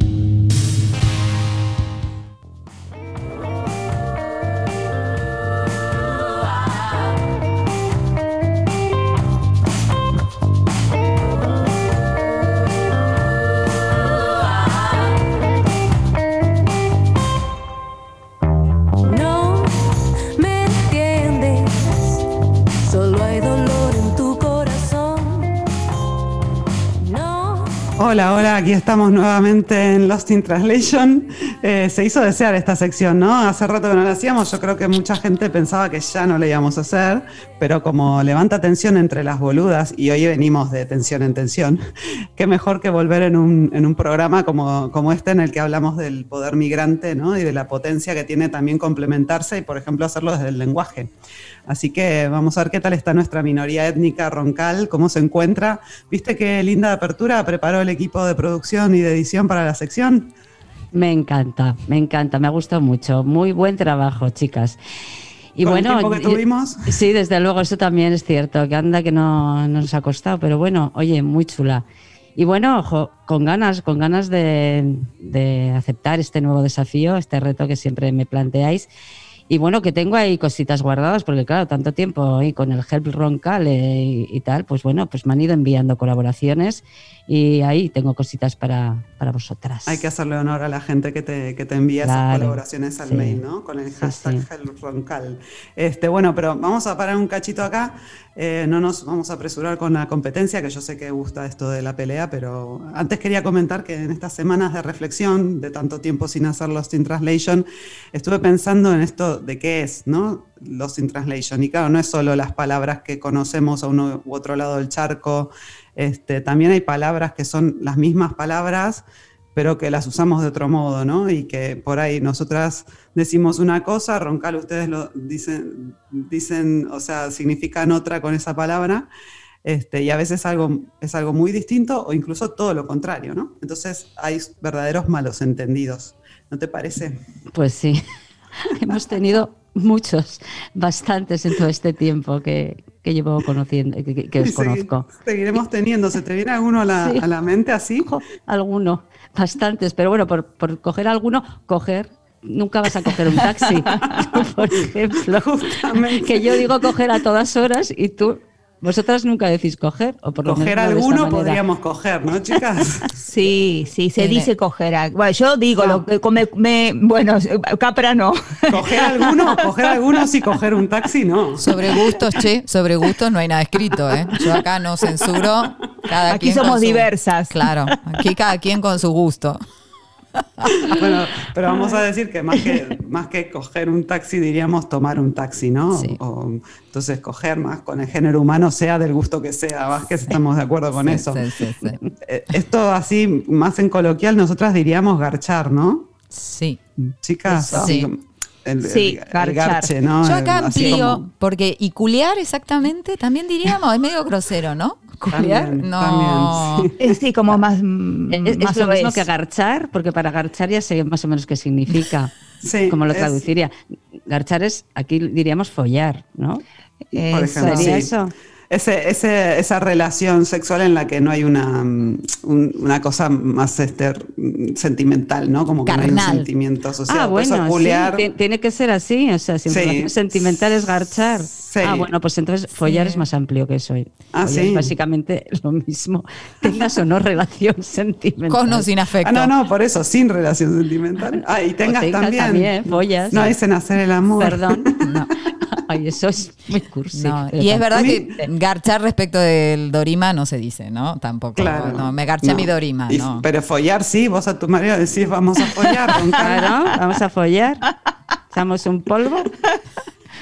Hola, hola, aquí estamos nuevamente en Lost in Translation. Eh, se hizo desear esta sección, ¿no? Hace rato que no la hacíamos, yo creo que mucha gente pensaba que ya no la íbamos a hacer, pero como levanta tensión entre las boludas, y hoy venimos de tensión en tensión, qué mejor que volver en un, en un programa como, como este en el que hablamos del poder migrante, ¿no? Y de la potencia que tiene también complementarse y, por ejemplo, hacerlo desde el lenguaje. Así que vamos a ver qué tal está nuestra minoría étnica roncal, cómo se encuentra. ¿Viste qué linda apertura preparó el equipo de producción y de edición para la sección? Me encanta, me encanta, me ha gustado mucho. Muy buen trabajo, chicas. Y Con el bueno, tiempo que tuvimos. sí, desde luego, eso también es cierto, que anda que no, no nos ha costado, pero bueno, oye, muy chula. Y bueno, ojo, con ganas, con ganas de, de aceptar este nuevo desafío, este reto que siempre me planteáis. Y bueno, que tengo ahí cositas guardadas, porque claro, tanto tiempo ahí con el Help Roncal eh, y, y tal, pues bueno, pues me han ido enviando colaboraciones y ahí tengo cositas para, para vosotras. Hay que hacerle honor a la gente que te, que te envía esas Claro, colaboraciones al sí. mail, ¿no? Con el Sí, hashtag sí. HelpRoncal. Este, bueno, pero vamos a parar un cachito acá. Eh, no nos vamos a apresurar con la competencia, que yo sé que gusta esto de la pelea, pero antes quería comentar que en estas semanas de reflexión, de tanto tiempo sin hacer Lost in Translation, estuve pensando en esto de qué es, ¿no? Lost in Translation. Y claro, no es solo las palabras que conocemos a uno u otro lado del charco, este, también hay palabras que son las mismas palabras, pero que las usamos de otro modo, ¿no? Y que por ahí nosotras decimos una cosa, Roncal ustedes lo dicen, dicen, o sea, significan otra con esa palabra, este, y a veces algo, es algo muy distinto o incluso todo lo contrario, ¿no? Entonces hay verdaderos malos entendidos, ¿no te parece? Pues sí, hemos tenido muchos, bastantes en todo este tiempo que, que llevo conociendo, que, que os conozco. Seguiremos teniendo, ¿se te viene alguno a la, Sí. a la mente así? Alguno, bastantes, pero bueno, por, por coger alguno, coger. Nunca vas a coger un taxi, por ejemplo. Que yo digo coger a todas horas y tú, vosotras nunca decís coger, o por lo Coger menos de alguno manera. podríamos coger, ¿no, chicas? Sí, sí, se Tiene- dice coger. a- Bueno, yo digo, lo que come- me- bueno, Capra no. ¿Coger alguno? ¿Coger alguno sí, coger un taxi? No. Sobre gustos, che, sobre gustos no hay nada escrito, ¿eh? Yo acá no censuro. Cada Aquí quien somos su- diversas. Claro, aquí cada quien con su gusto. Bueno, pero vamos a decir que más que, más que coger un taxi, diríamos tomar un taxi, ¿no? O- entonces, coger más con el género humano, sea del gusto que sea, más que estamos de acuerdo con Sí, eso. sí, sí, sí. Eh, Esto así, más en coloquial, nosotras diríamos garchar, ¿no? Sí. Chicas, Sí. el, Sí, el- el garchar. garche, ¿no? Yo acá amplío, como- porque y culear exactamente, también diríamos, es medio grosero, ¿no? Culear, También, no. también, Eh, Sí, como más. mm, Es, es más lo mismo es. que agarchar, porque para agarchar ya sé más o menos qué significa. como lo es- traduciría. Garchar es, aquí diríamos follar, ¿no? Por ejemplo, ¿Sería sí. eso? Ese, ese- esa relación sexual en la que no hay una, mm, un- una cosa más este, sentimental, ¿no? Como que no hay un Carnal. sentimiento asociado. Ah, bueno, sí, tiene que ser así, o sea, si Sí. sentimental es garchar. Ah, bueno, pues entonces follar es más amplio que eso. Ah, sí. es básicamente lo mismo, tengas o no relación sentimental. Con o sin afecto. Ah, no, no, por eso, sin relación sentimental. Ah, y tengas, tengas también. también, follas. No dicen hacer el amor. Perdón. No. Ay, eso es muy cursi. No, y es verdad que garchar respecto del Dorima no se dice, ¿no? Tampoco. Claro. No, me garché No. mi Dorima, Y- no. Pero follar sí, vos a tu marido decís vamos a follar. Claro, vamos a follar. Echamos un polvo.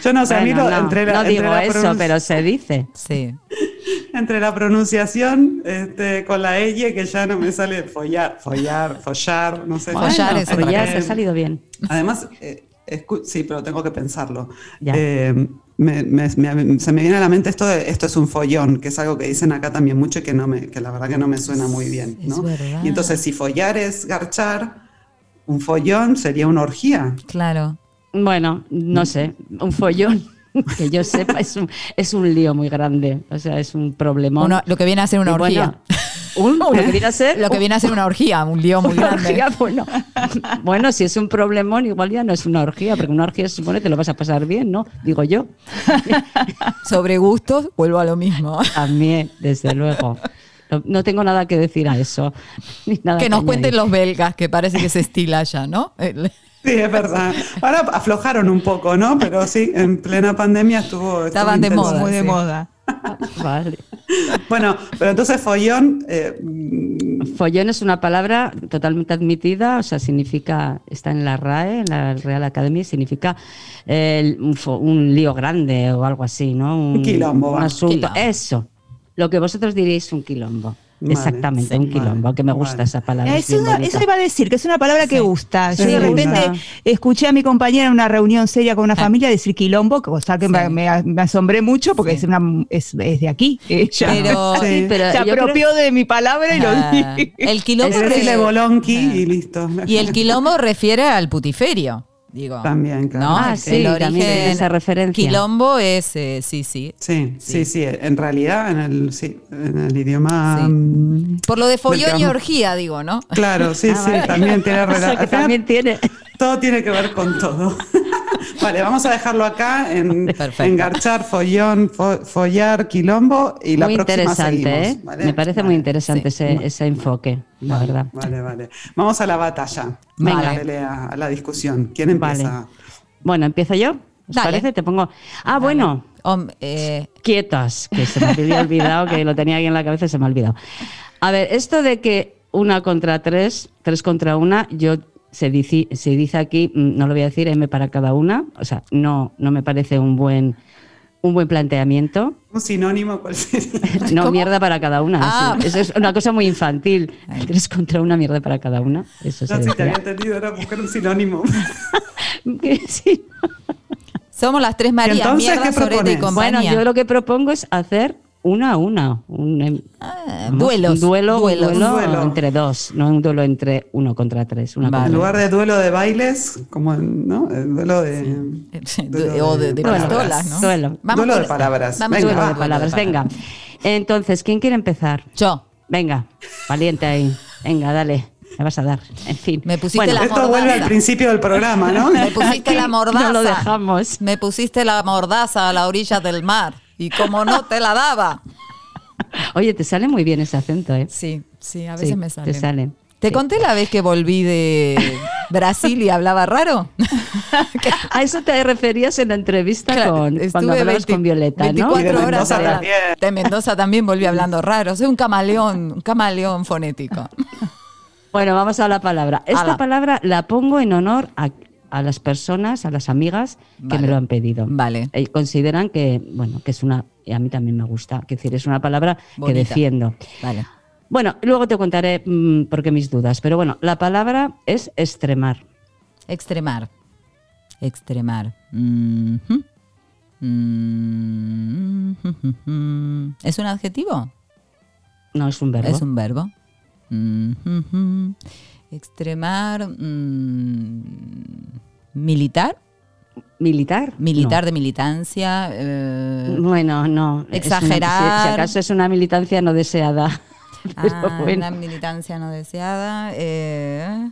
Yo no sé, a mí Bueno, lo- no, entre la, no entre digo la eso, pero se dice. Sí. entre la pronunciación este, con la ella que ya no me sale follar, follar, follar, no sé. Bueno, follar Eh, se ha salido bien. Además, eh, escu- sí, pero tengo que pensarlo. Ya. Eh, me- me- me- se me viene a la mente esto de esto es un follón, que es algo que dicen acá también mucho y que, no me, que la verdad que no me suena muy bien. ¿no? verdad. Y entonces, si follar es garchar, un follón sería una orgía. Claro. Bueno, no sé, un follón. Que yo sepa, es un, es un lío muy grande. O sea, es un problemón. Uno- lo que viene a ser una Y bueno, orgía. Un- lo que viene a ser Lo que viene a ser una orgía, un lío muy una grande. orgía, bueno, bueno, si es un problemón, igual ya no es una orgía, porque una orgía se supone que lo vas a pasar bien, ¿no? Digo yo. Sobre gustos, vuelvo a lo mismo. También, desde luego. No, no tengo nada que decir a eso. ni nada Que nos cuenten los belgas, que parece que se estila ya, ¿no? El- Sí, es verdad. Ahora aflojaron un poco, ¿no? Pero sí, en plena pandemia estuvo. estuvo Estaban de moda, Muy de sí. moda. Vale. Bueno, pero entonces follón. eh, Follón es una palabra totalmente admitida, o sea, significa, está en la RAE, en la Real Academia, significa eh, un, lío grande o algo así, ¿no? Un, quilombo, Un asunto. Quilombo. Eso. Lo que vosotros diréis un quilombo. Vale, Exactamente, sí, un quilombo, vale, que me gusta vale. esa palabra. es Es bien una- bonita. eso iba a decir, que es una palabra que gusta. Yo Sí, de repente gusta. escuché a mi compañera en una reunión seria con una familia decir quilombo, cosa que me, me- me asombré mucho porque es, una, es, es de aquí. Ella Pero- Sí, pero se creo- apropió de mi palabra y lo Ah, dije. el quilombo Es decirle bolonqui y listo. y el quilombo refiere al putiferio, digo. También, claro. ¿no? Ah, El- sí, el también origen- tiene esa referencia. Quilombo es, eh, sí, sí. Sí, sí, sí. En realidad, en el, sí, en el idioma. Sí. mm, Por lo de follón y orgía, digo, ¿no? Claro, sí, Ah, sí, vale. también tiene O sea, relación. también tiene. Todo tiene que ver con todo. vale, vamos a dejarlo acá en Perfecto. engarchar, follón, fo- follar, quilombo y la muy próxima interesante, seguimos, ¿eh? ¿vale? Me parece muy interesante ese, ese enfoque, la Vale, verdad. Vale, vale. Vamos a la batalla, Venga. a la pelea, a la discusión. ¿Quién empieza? Vale. Bueno, ¿empiezo yo? ¿Os Dale. parece? Te pongo. Ah, bueno. Eh, quietas, que se me había olvidado, que lo tenía aquí en la cabeza y se me ha olvidado. A ver, esto de que una contra tres, tres contra una, yo se dice, se dice aquí, mm, no lo voy a decir, M para cada una, o sea, no, no me parece un buen Un buen planteamiento. Un sinónimo, ¿cuál sería? No, ¿Cómo? mierda para cada una. Ah. sí. Eso es una cosa muy infantil. Tres contra una mierda para cada una. Eso se No, sí, te decía. había entendido, era buscar un sinónimo. Sí. Somos las tres Marías, entonces mierda, qué sorete y compañía. Bueno, yo lo que propongo es hacer una a una. Un, em, vamos, duelos, Un duelo, duelos. duelo Un duelo. entre dos, no un duelo entre uno contra tres. Una Vale. En lugar de duelo de bailes, como ¿no? El duelo de. duelo o de, de palabras. pistolas, ¿no? Duelo. Vamos Duelo de palabras. vamos Venga, con duelo va. de palabras. Venga. Entonces, ¿quién quiere empezar? Yo. Venga, valiente ahí. Venga, dale. Me vas a dar. En fin. Me pusiste Bueno, la Esto mordaza. vuelve al principio del programa, ¿no? Me pusiste la mordaza. No lo dejamos. Me pusiste la mordaza a la orilla del mar. Y como no te la daba. Oye, te sale muy bien ese acento, ¿eh? Sí, sí, a veces Sí, me sale. Te sale. ¿Te Sí. conté la vez que volví de Brasil y hablaba raro? A eso te referías en la entrevista Claro, con, cuando estuve hablabas 20 con Violeta, ¿no? 24 Y de horas Mendoza hablando. también. De Mendoza también volví hablando raro. Soy un camaleón, un camaleón fonético. Bueno, vamos a la palabra. Esta Ala. palabra la pongo en honor a, a las personas, a las amigas que me lo han pedido. Vale. Eh, consideran que, bueno, que es una, y a mí también me gusta, que decir, es una palabra Bonita. que defiendo. Vale. Bueno, luego te contaré mm, por qué mis dudas, pero bueno, la palabra es extremar. Extremar. Extremar. Mhm. Mhm. ¿Es un adjetivo? No es un verbo. Es un verbo. Extremar. mm, militar. militar. Militar de militancia. eh, No. Bueno, no. una- Exagerar. si, si acaso es una militancia no deseada. Ah, bueno. Una militancia no deseada. eh,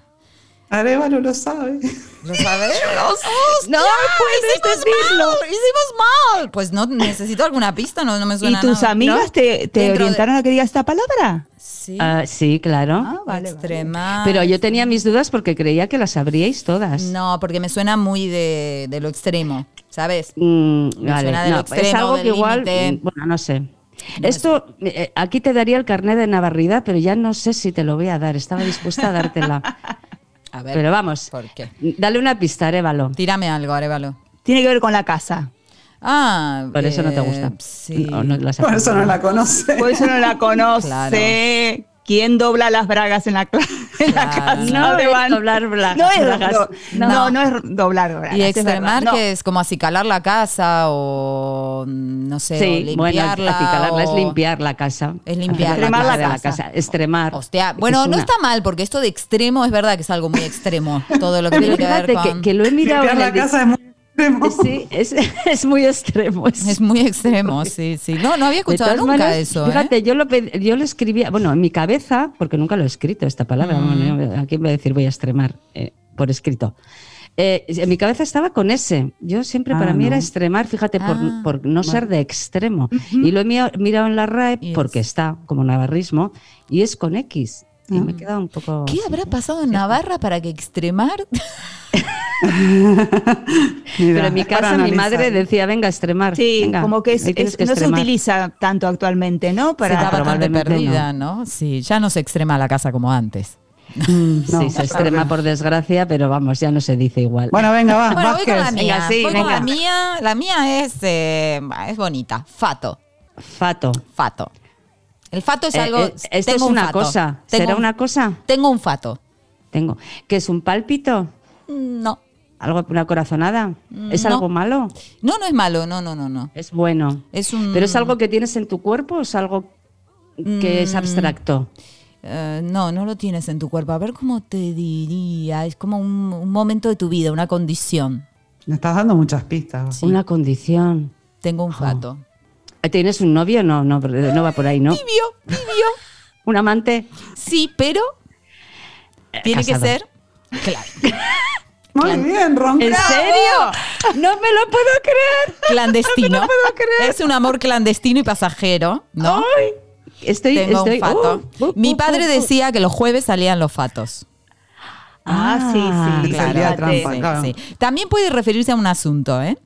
Arevalo lo sabe. ¿Lo sabemos? No puedes decirlo. Mal, hicimos mal. Pues no necesito alguna pista, no, no me ¿Y suena tus nada. amigas ¿No? te, te de- orientaron a que digas esta palabra? Sí. Ah, sí, claro. Ah, vale. Pero yo tenía mis dudas porque creía que las sabríais todas. No, porque me suena muy de, de lo extremo, ¿sabes? Mm, Me vale, suena del no, extremo, es algo del que igual, mm, bueno, no sé. Esto, eh, aquí te daría el carnet de Navarrida, pero ya no sé si te lo voy a dar. Estaba dispuesta a dártela. A ver, pero vamos, ¿por qué? dale una pista, Arévalo. Tírame algo, Arevalo. Tiene que ver con la casa. Ah, Por eso no te eh, gusta. Sí. No, no las Por eso no la conoce. Por eso no la conoce. Claro. ¿Quién dobla las bragas en la, casa? No es Van? doblar bra- No es bragas. No. no, no es doblar bragas. Y es extremar, No. que es como acicalar la casa o no sé, o Sí, bueno, limpiarla. acicalarla es o- limpiar la casa. Es limpiar la Extremar la casa. Extremar. Hostia, bueno, Es no una- está mal, porque esto de extremo es verdad que es algo muy extremo. Todo lo que Pero tiene que ver con. que, que lo he mirado Limpiar en la el dic- casa es muy extremo. Sí, es, es muy extremo. es- Es muy extremo, sí, sí. No, no había escuchado nunca maneras, eso. ¿eh? Fíjate, yo, lo, yo lo escribía, bueno, en mi cabeza, porque nunca lo he escrito esta palabra, Mm. bueno, aquí voy a decir voy a extremar eh, por escrito. Eh, en mi cabeza estaba con ese. Yo siempre Ah, para mí era no. extremar, fíjate, por, Ah. por no ser de extremo. Y lo he mira- mirado en la RAE Y porque es- está como navarrismo y es con X. Y Ah. me he quedado un poco. ¿Qué habrá pasado en Navarra para que extremar? Pero en mi casa mi madre decía, venga, a extremar. Sí, venga, como que, es- ahí tienes es- que no se extremar". utiliza tanto actualmente, ¿no? Para Está bastante perdida, ¿no? Sí, ya no se extrema la casa como antes. Mm, no. Sí, se extrema por desgracia, pero vamos, ya no se dice igual. Bueno, venga, va. Bueno, voy con la mía. Venga, sí, voy con la mía. La mía es, eh, es bonita. Fato. Fato. Fato. El fato es Eh, algo. eh, esto tengo es un una cosa. ¿Será un- una cosa? Tengo un fato. Tengo. ¿Que es un pálpito? No. ¿Algo, ¿Una corazonada? ¿Es No. algo malo? No, no es malo. No, no, no, no. Es bueno. Es un. ¿Pero es algo que tienes en tu cuerpo o es algo que es Mm. abstracto? Eh, no, no lo tienes en tu cuerpo. A ver cómo te diría. Es como un, un momento de tu vida, una condición. Me estás dando muchas pistas. Sí. Una condición. Tengo un fato. ¿Tienes un novio? No, no, no va por ahí, ¿no? Tibio, tibio. ¿Un amante? Sí, pero tiene casado. que ser. Claro. Muy bien, Ronca. ¿En serio? No me lo puedo creer. Clandestino. Es un amor clandestino y pasajero, ¿no? Ay, estoy, Tengo estoy un fato. uh, uh, Mi uh, padre uh, uh. decía que los jueves salían los fatos. Ah, sí, sí. Claro. Salía fíjate. trampa, Sí, claro. sí. También puede referirse a un asunto, ¿eh?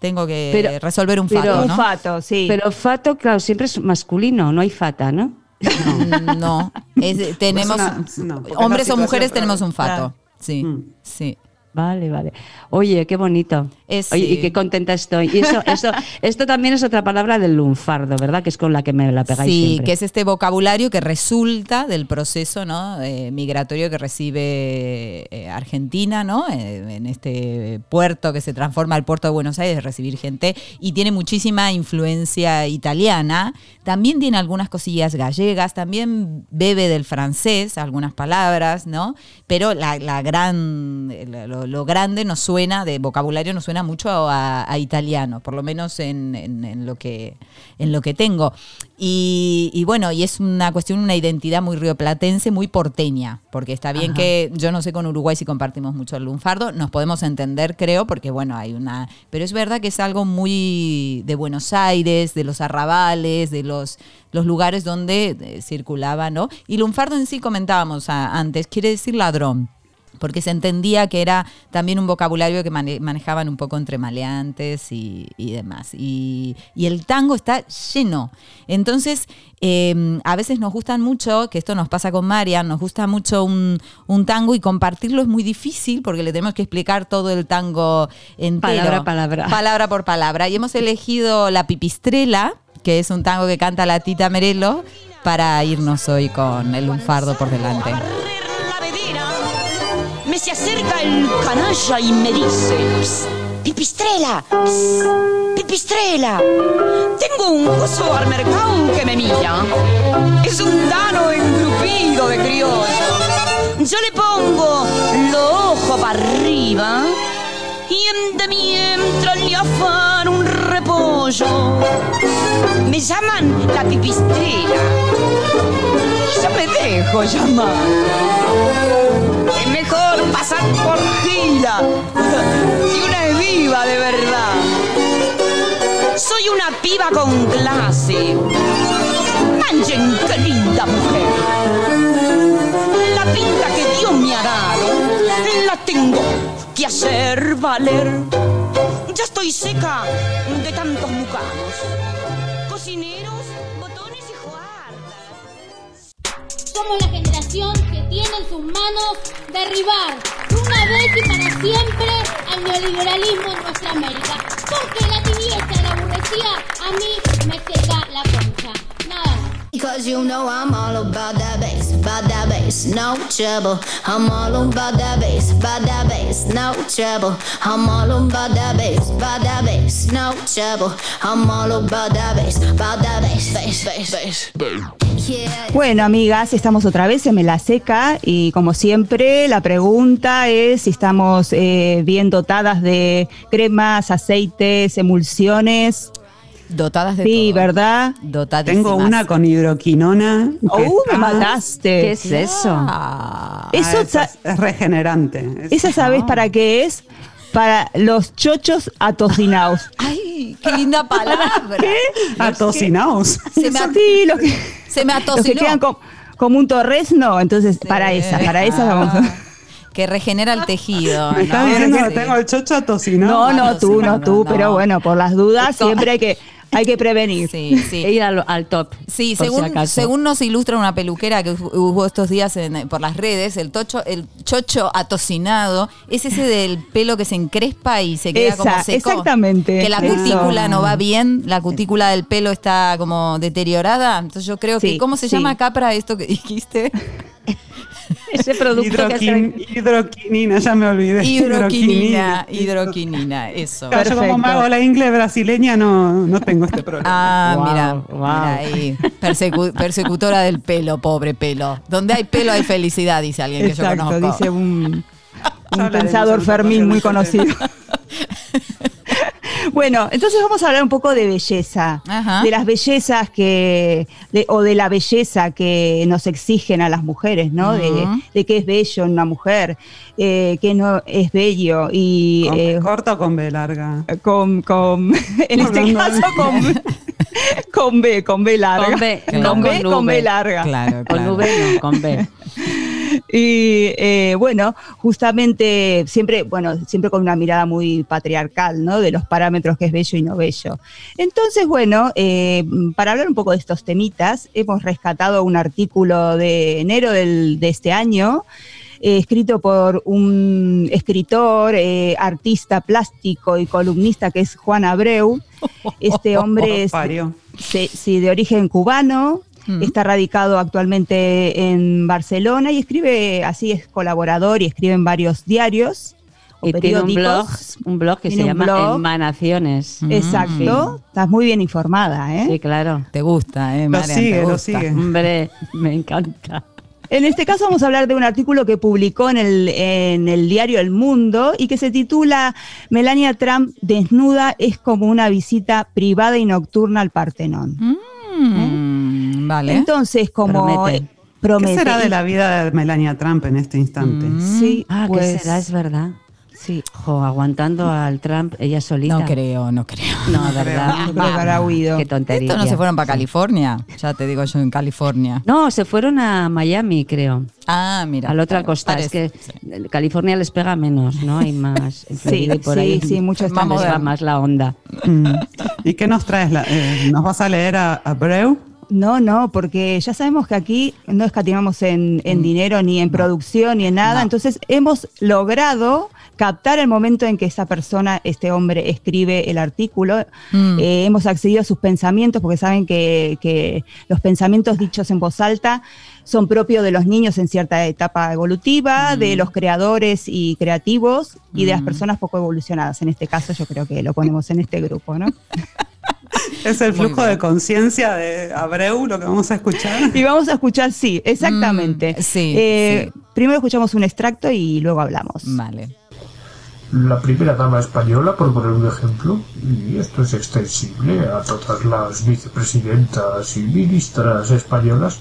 Tengo que Pero- resolver un pero- fato, Un ¿no? fato, sí. Pero fato, claro, siempre es masculino, no hay fata, ¿no? No, es- tenemos una- no, porque es la hombres o mujeres pero- tenemos un fato. Claro. Sí, Mm. sí. Vale, vale. Oye, qué bonito. Oye, y eh, qué contenta estoy. Y eso, eso, esto también es otra palabra del lunfardo, ¿verdad? Que es con la que me la pegáis Sí, siempre. que es este vocabulario que resulta del proceso ¿no? eh, migratorio que recibe eh, Argentina, ¿no? Eh, en este puerto que se transforma el puerto de Buenos Aires, de recibir gente, y tiene muchísima influencia italiana. También tiene algunas cosillas gallegas, también bebe del francés, algunas palabras, ¿no? Pero la, la gran, lo, lo grande nos suena, de vocabulario nos suena mucho a, a italiano, por lo menos en, en- en lo que, en lo que tengo. Y, y bueno, y es una cuestión, una identidad muy rioplatense, muy porteña, porque está bien Ajá. que yo no sé con Uruguay si compartimos mucho el lunfardo, nos podemos entender, creo, porque bueno, hay una... Pero es verdad que es algo muy de Buenos Aires, de los arrabales, de los, los lugares donde eh, circulaba, ¿no? Y lunfardo en sí comentábamos a- antes, quiere decir ladrón porque se entendía que era también un vocabulario que mane- manejaban un poco entre maleantes y, y demás. Y, y el tango está lleno. Entonces, eh, a veces nos gustan mucho, que esto nos pasa con Marian, nos gusta mucho un, un tango y compartirlo es muy difícil porque le tenemos que explicar todo el tango entero. Palabra palabra. Palabra por palabra. Y hemos elegido La Pipistrela, que es un tango que canta la Tita Merelo, para irnos hoy con el lunfardo por delante. Me se acerca el canalla y me dice, "Psst, pipistrela, pipistrela, tengo un gozo al mercado que me mira. Es un dano engrupido de criollo. Yo le pongo los ojos para arriba y en de mientras le afan un repollo. Me llaman la pipistrela. Yo me dejo llamar. Pasar por gila si una es viva de verdad. Soy una piba con clase. Manchen, qué linda mujer. La pinta que Dios me ha dado la tengo que hacer valer. Ya estoy seca de tantos mucanos. Cocineros, Somos la generación que tiene en sus manos derribar de una vez y para siempre al neoliberalismo en nuestra América. Porque la tibieza la aburrecía a mí me seca la concha. Nada. Because you know I'm all about that bass, about that bass, no trouble. I'm all about that bass, about that bass, no trouble. I'm all about that bass, about that bass, no trouble. I'm all about that bass, about that bass, bass, bass, bass. Yeah. Bueno, amigas, estamos otra vez en la Seca y como siempre la pregunta es si estamos eh, bien dotadas de cremas, aceites, emulsiones. Dotadas de Sí, ¿verdad? Tengo una con hidroquinona. que ¡Oh, me está- mataste! ¿Qué es eso? Eso, Ah, sa- esa es, es regenerante. Es- ¿Esa sabes para qué es? Para los chochos atocinados. ¡Ay, qué linda palabra! ¿Qué? Atocinados. Se me, Sí, los que, se me los que quedan com- como un torresno, entonces para esa, para esa vamos a... Que regenera el tejido. Me está ¿no? diciendo que Sí. tengo el chocho atocinado. No, no, tú, no, tú, no. pero bueno, por las dudas siempre hay que, hay que prevenir. Sí, sí. E ir al, al top. Sí, si según, según nos ilustra una peluquera que hubo estos días en- por las redes, el tocho, el chocho atocinado es ese del pelo que se encrespa y se queda como seco. exactamente, Que la eso. cutícula no va bien, la cutícula del pelo está como deteriorada. Entonces yo creo que, ¿cómo se sí. llama acá para esto que dijiste? Ese producto que Hidroquin- hidroquinina, ya me olvidé. Hidroquinina, hidroquinina, eso. Claro, yo como Perfecto. mago la ingle brasileña no, no tengo este problema. Ah, Wow, mira, wow. mira ahí. Persecu- persecutora del pelo, pobre pelo. Donde hay pelo hay felicidad, dice alguien que yo conozco. dice un, un pensador Fermín muy conocido. Bueno, entonces vamos a hablar un poco de belleza, Ajá. de las bellezas que, de- o de la belleza que nos exigen a las mujeres, ¿no? de, de qué es bello en una mujer, eh, qué no es bello y ¿Con eh, corta o con B larga? con, con en este caso con, con B, con B larga, Con B, con, B, con con larga. Claro, Con claro. V no, con B. Y eh, bueno, justamente siempre, bueno, siempre con una mirada muy patriarcal, ¿no? De los parámetros que es bello y no bello. Entonces, bueno, eh, para hablar un poco de estos temitas, hemos rescatado un artículo de enero del- de este año. eh, escrito por un escritor, eh, artista plástico y columnista que es Juan Abreu. Este hombre es sí, de origen cubano, está radicado actualmente en Barcelona y escribe, así es colaborador y escribe en varios diarios. o Y tiene un blog, un blog que se llama blog. Emanaciones. Exacto, estás muy bien informada, ¿eh? Sí, claro. Te gusta, ¿eh, Lo Marian? sigue, te lo sigue. Hombre, me encanta. En este caso vamos a hablar de un artículo que publicó en el, en el diario El Mundo y que se titula Melania Trump desnuda es como una visita privada y nocturna al Partenón. Mm, vale. Entonces, como Promete. eh, promete. ¿Qué será de la vida de Melania Trump en este instante? Sí, Ah, pues, ¿qué será? Es verdad. Sí. Jo, aguantando al Trump ella solita. no creo, no creo. No, verdad. Yo creo que habrá huido. Qué tontería. Estos no se fueron para California. Ya te digo yo en California. No, se fueron a Miami, creo. Ah, mira. a la otra claro, costa. parece. Es que California les pega menos, ¿no? Hay más. en Sí, y por sí, ahí sí, mucho les está va moderno. más la onda. Mm. ¿Y qué nos traes? La- eh, ¿Nos vas a leer a, a Breu? No, no, porque ya sabemos que aquí no escatimamos en, Mm. dinero, ni en producción, ni en nada. Entonces hemos logrado captar el momento en que esa persona, este hombre, escribe el artículo. Mm. Eh, hemos accedido a sus pensamientos, porque saben que, que los pensamientos dichos en voz alta son propios de los niños en cierta etapa evolutiva, Mm. de los creadores y creativos y de las personas poco evolucionadas. En este caso yo creo que lo ponemos en este grupo, ¿no? Es el flujo de conciencia de Abreu lo que vamos a escuchar. Y vamos a escuchar, sí, exactamente. Mm, sí, Eh, sí. Primero escuchamos un extracto y luego hablamos. Vale. La primera dama española, por poner un ejemplo, y esto es extensible a todas las vicepresidentas y ministras españolas,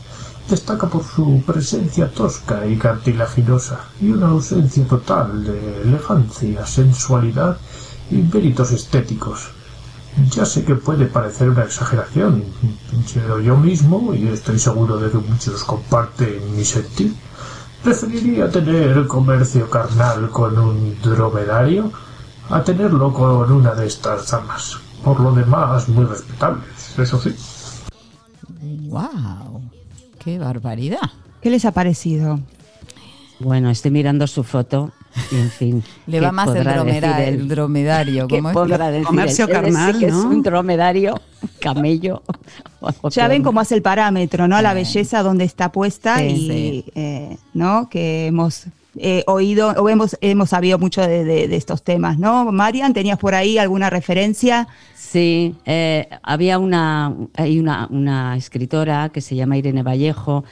destaca por su presencia tosca y cartilaginosa y una ausencia total de elegancia, sensualidad y méritos estéticos. Ya sé que puede parecer una exageración, pero yo mismo, y estoy seguro de que muchos comparten mi sentir, preferiría tener comercio carnal con un dromedario a tenerlo con una de estas damas. Por lo demás, muy respetables, eso sí. ¡Wow! ¡Qué barbaridad! ¿Qué les ha parecido? Bueno, estoy mirando su foto en fin. Le ¿qué va más el, decir el dromedario. ¿Qué ¿cómo es? podrá decir Comercio carnal, que es ¿no? un dromedario, camello. o Ya ven cómo hace el parámetro, ¿no? La belleza donde está puesta Sí, y, sí. eh, ¿no? Que hemos eh, oído o hemos, hemos sabido mucho de, de- de estos temas, ¿no? Marian, ¿tenías por ahí alguna referencia? Sí, eh, había una, hay una, una escritora que se llama Irene Vallejo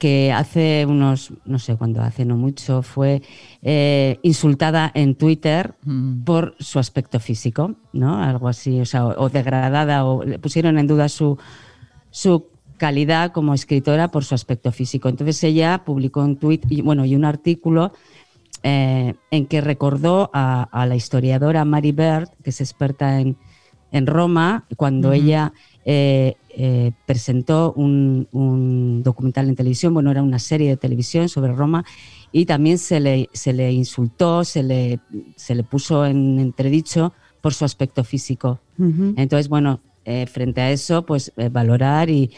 que hace unos, no sé cuándo, hace no mucho, fue eh, insultada en Twitter Mm. por su aspecto físico, ¿no? Algo así, o sea, o, o degradada, o le pusieron en duda su, su calidad como escritora por su aspecto físico. Entonces ella publicó un tuit y, bueno, y un artículo eh, en que recordó a, a la historiadora Mary Bird, que es experta en, en Roma, cuando ella eh, eh, presentó un, un documental en televisión, bueno, era una serie de televisión sobre Roma, y también se le, se le insultó, se le, se le puso en entredicho por su aspecto físico. Entonces, bueno, eh, frente a eso, pues valorar y,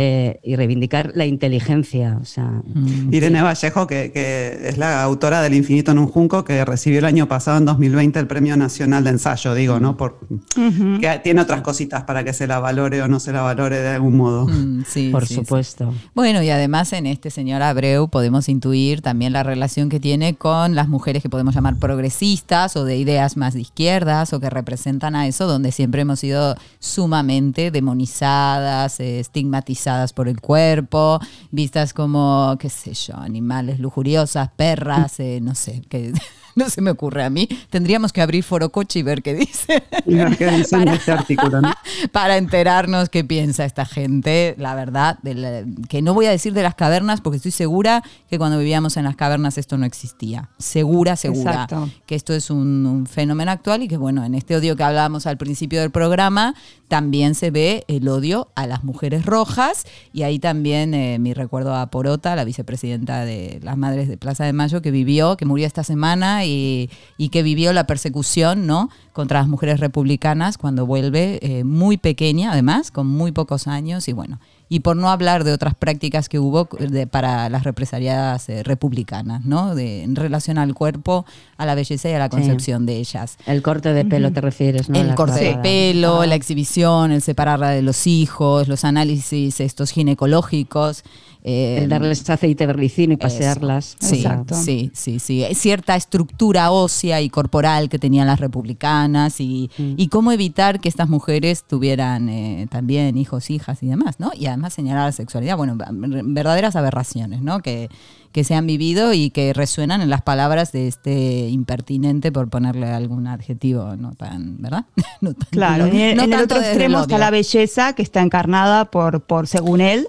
eh, y reivindicar la inteligencia. O sea, Irene Vallejo, que, que es la autora del Infinito en un Junco, que recibió el año pasado, en 2020, el Premio Nacional de Ensayo, digo, ¿no? Por, que tiene otras cositas para que se la valore o no se la valore de algún modo. Mm, sí, por sí, sí. supuesto. Bueno, y además en este señor Abreu podemos intuir también la relación que tiene con las mujeres que podemos llamar progresistas o de ideas más de izquierdas o que representan a eso, donde siempre hemos sido sumamente demonizadas, eh, estigmatizadas por el cuerpo, vistas como, qué sé yo, animales lujuriosas, perras, eh, no sé, que no se me ocurre a mí. Tendríamos que abrir Forocoche y ver qué dice. Qué este artículo, ¿no? para enterarnos qué piensa esta gente, la verdad, de la- que no voy a decir de las cavernas porque estoy segura que cuando vivíamos en las cavernas esto no existía. Segura, segura. Exacto. Que esto es un, un fenómeno actual y que bueno, en este odio que hablábamos al principio del programa, también se ve el odio a las mujeres rojas y ahí también eh, mi recuerdo a Porota, la vicepresidenta de las Madres de Plaza de Mayo, que vivió, que murió esta semana y, y que vivió la persecución, ¿no? contra las mujeres republicanas cuando vuelve eh, muy pequeña, además, con muy pocos años y bueno, y por no hablar de otras prácticas que hubo de- para las represaliadas eh, republicanas, ¿no? De, en relación al cuerpo, a la belleza y a la Sí. concepción de ellas. El corte de pelo te refieres, ¿no? El La corte de pelo, la exhibición, el separarla de los hijos, los análisis estos ginecológicos. Eh, darles aceite de ricino y eso. pasearlas. Sí, Exacto. sí, sí, sí. Cierta estructura ósea y corporal que tenían las republicanas y, Mm. y cómo evitar que estas mujeres tuvieran eh, también hijos, hijas y demás, ¿no? Y además señalar la sexualidad, bueno, ver- verdaderas aberraciones, ¿no? Que, que se han vivido y que resuenan en las palabras de este impertinente, por ponerle algún adjetivo, no tan, ¿verdad? no tan- Claro, no- en el, no en el tanto otro extremo el está la belleza que está encarnada por, por según él,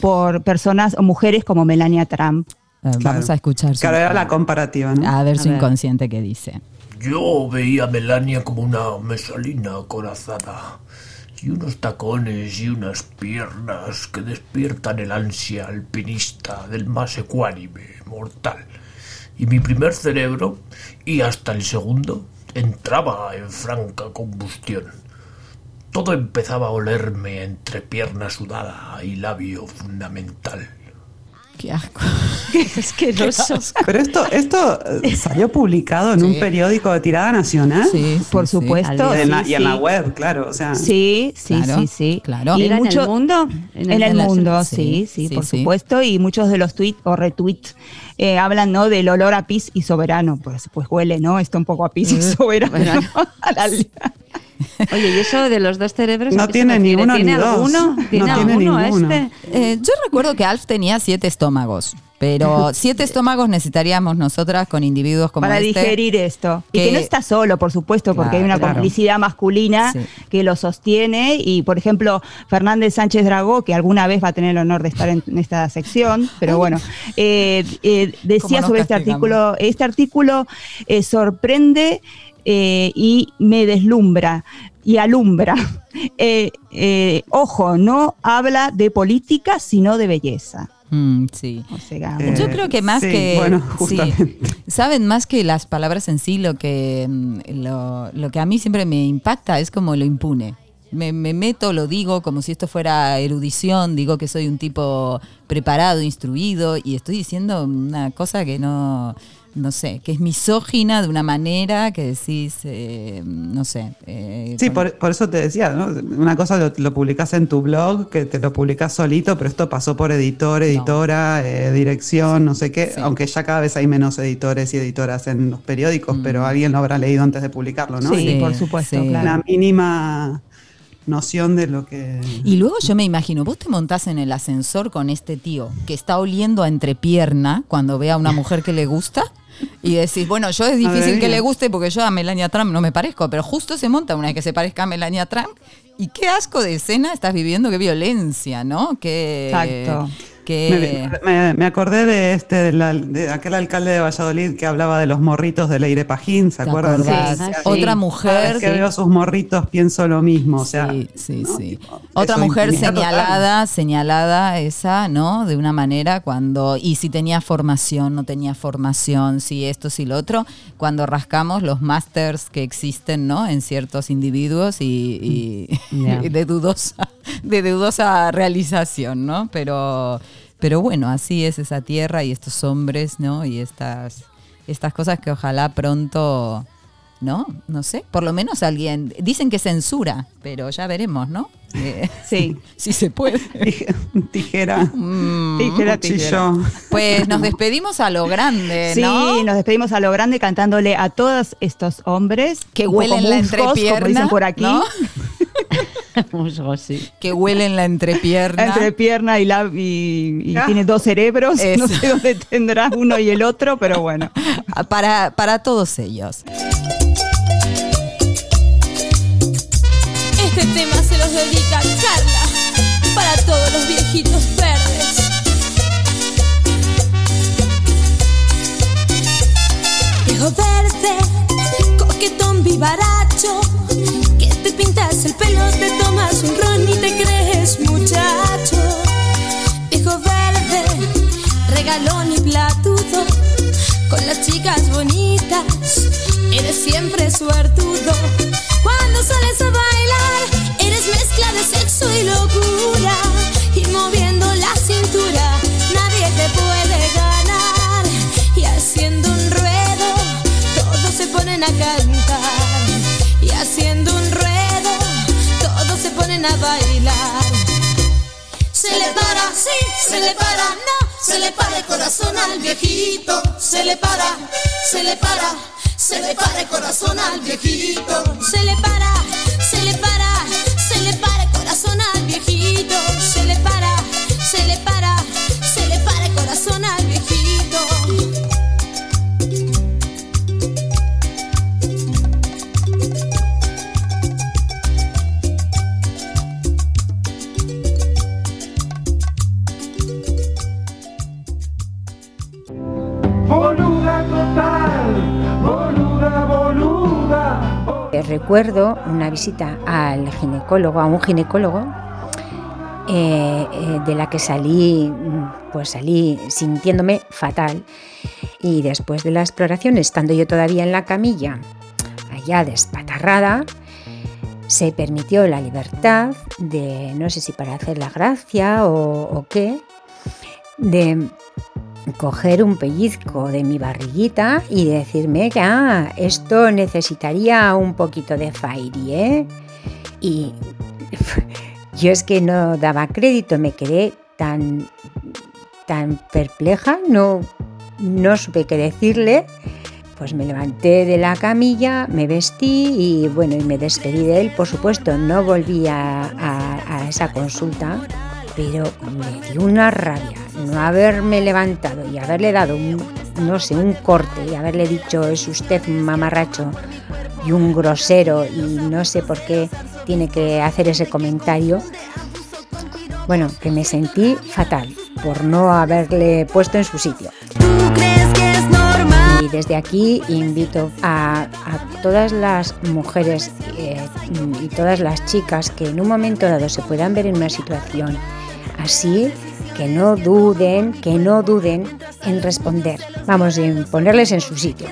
por personas o mujeres como Melania Trump. Eh, Vamos a escuchar su, Claro, era la comparativa, ¿no? a ver su ver. inconsciente que dice. Yo veía a Melania como una mesalina acorazada y unos tacones y unas piernas que despiertan el ansia alpinista del más ecuánime mortal. Y mi primer cerebro, y hasta el segundo, entraba en franca combustión. Todo empezaba a olerme entre pierna sudada y labio fundamental. Qué asco. Qué asqueroso. Pero esto, esto salió publicado en un periódico de tirada nacional. Sí, Por supuesto. Y en la, sí, y en la web, claro. O sea, Sí, sí, Claro, sí, sí. claro. Y ¿Era en mucho- el mundo? En el, en mundo, sí, sí, sí, sí, por sí. supuesto. Y muchos de los tweets o retweets eh, hablan, ¿no? Del olor a pis y soberano. Pues, pues huele, ¿no? Esto un poco a pis y soberano. Oye, ¿y eso de los dos cerebros? No tiene ni refiere? uno ¿Tiene ni dos. alguno? No ¿Tiene tiene alguno ninguno. este? Eh, yo recuerdo que Alf tenía siete estómagos, pero siete estómagos necesitaríamos nosotras con individuos como para este. digerir esto. y que- no está solo, por supuesto, porque hay una Claro. complicidad masculina Sí. que lo sostiene. Y, por ejemplo, Fernández Sánchez Dragó, que alguna vez va a tener el honor de estar en, en esta sección, pero bueno, eh, eh, decía sobre este artículo, este artículo eh, sorprende eh, y me deslumbra y alumbra. Eh, eh, ojo, no habla de política, sino de belleza. Mm, sí. O sea, Eh, Yo creo que más sí, que. bueno, sí, justamente. Saben más que las palabras en sí, lo que, mm, lo, lo que a mí siempre me impacta es como lo impune. Me, me meto, lo digo como si esto fuera erudición, digo que soy un tipo preparado, instruido, y estoy diciendo una cosa que no, no sé, que es misógina de una manera que decís, eh, no sé. eh, Sí, por, por eso te decía, ¿no? Una cosa lo, lo publicas en tu blog, que te lo publicas solito, pero esto pasó por editor, editora, eh, dirección, no sé qué, aunque ya cada vez hay menos editores y editoras en los periódicos, pero alguien lo habrá leído antes de publicarlo, ¿no? Mm. Sí, Y por supuesto, sí. claro. Una mínima noción de lo que... Y luego yo me imagino, vos te montás en el ascensor con este tío que está oliendo a entrepierna cuando ve a una mujer que le gusta y decís, bueno, yo es difícil que le guste porque yo a Melania Trump no me parezco, pero justo se monta una vez que se parezca a Melania Trump y qué asco de escena estás viviendo, qué violencia, ¿no? Qué, Exacto. Me, me- me acordé de este, de, la- de aquel alcalde de Valladolid que hablaba de los morritos de Leire Pajín, ¿se ¿Te acuerdan? Sí, sí. Otra Cada mujer. vez que veo sus morritos pienso lo mismo, o sea, Sí, sí, sí. Tipo, Otra mujer total. señalada, señalada esa, ¿no? De una manera cuando, y si tenía formación, no tenía formación, si esto, si lo otro, cuando rascamos los másters que existen, ¿no? En ciertos individuos y, y- Ya. y de dudosa, de dudosa realización, ¿no? Pero, pero bueno, así es esa tierra y estos hombres, ¿no? Y estas, estas cosas que ojalá pronto ¿no? No sé, por lo menos alguien, dicen que censura, pero ya veremos, ¿no? Eh, Sí. si se puede. Tijera, Mm, Tijera, tijera. Pues nos despedimos a lo grande, Sí, ¿no? nos despedimos a lo grande cantándole a todos estos hombres Que huelen la entrepierna, como dicen por aquí, ¿no? Musgo, sí. Que huelen la entrepierna. entrepierna y, la, y, y Ah. tiene dos cerebros, Eso. no sé dónde tendrá uno y el otro, pero bueno. para, para todos ellos. Este tema se los dedica Carla para todos los viejitos verdes. Viejo verde, coquetón vivaracho, que te pintas el pelo, te tomas y platudo, con las chicas bonitas, eres siempre suertudo. Cuando sales a bailar, eres mezcla de sexo y locura. y moviendo la cintura. Nadie te puede ganar y haciendo un ruedo todos se ponen a cantar y haciendo un ruedo todos se ponen a bailar. Se le para, sí, se le para, no, se le para el corazón al viejito, se le para, se le para, se le para el corazón al viejito, se le para, se le para, se le para el corazón al viejito, se le para, Recuerdo una visita al ginecólogo, a un ginecólogo, eh, eh, de la que salí, mm, pues salí sintiéndome fatal. Y después de la exploración, estando yo todavía en la camilla, allá despatarrada, se permitió la libertad de, no sé si para hacer la gracia o, o qué, de coger un pellizco de mi barriguita y decirme que esto necesitaría un poquito de Fairy, ¿eh? Y yo es que no daba crédito, me quedé tan, tan perpleja, no, no supe qué decirle. Pues me levanté de la camilla, me vestí y bueno, y me despedí de él. Por supuesto, no volví a esa consulta, pero me dio una rabia no haberme levantado y haberle dado un, no sé, un corte y haberle dicho es usted un mamarracho y un grosero y no sé por qué tiene que hacer ese comentario. Bueno, que me sentí fatal por no haberle puesto en su sitio. Y desde aquí invito a, a todas las mujeres eh, y todas las chicas que en un momento dado se puedan ver en una situación así, que no duden, que no duden en responder. Vamos, en ponerles en su sitio.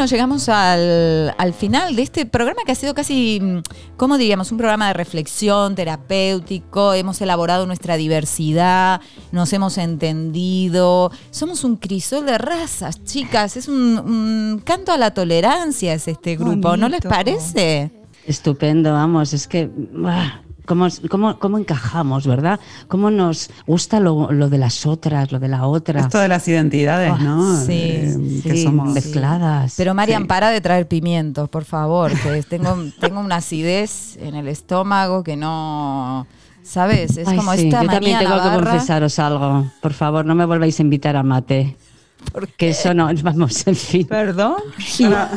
Bueno, llegamos al, al final de este programa que ha sido casi, mm, ¿cómo diríamos? Un programa de reflexión terapéutico. Hemos elaborado nuestra diversidad, nos hemos entendido. Somos un crisol de razas, chicas. Es un, un canto a la tolerancia es este grupo, ¿no les parece? Estupendo, vamos, es que... ¡buah! ¿Cómo, cómo, cómo encajamos, verdad? ¿Cómo nos gusta lo, lo de las otras, lo de la otra? Esto de las identidades, ¿no? Sí, Eh, que sí, somos mezcladas. Pero Marian, para de traer pimientos, por favor, que tengo, tengo una acidez en el estómago que no... ¿Sabes? Es Ay, como sí, esta yo también tengo que confesaros algo. Por favor, no me volváis a invitar a mate. Porque eso no, vamos, en fin. ¿Perdón? Ahora,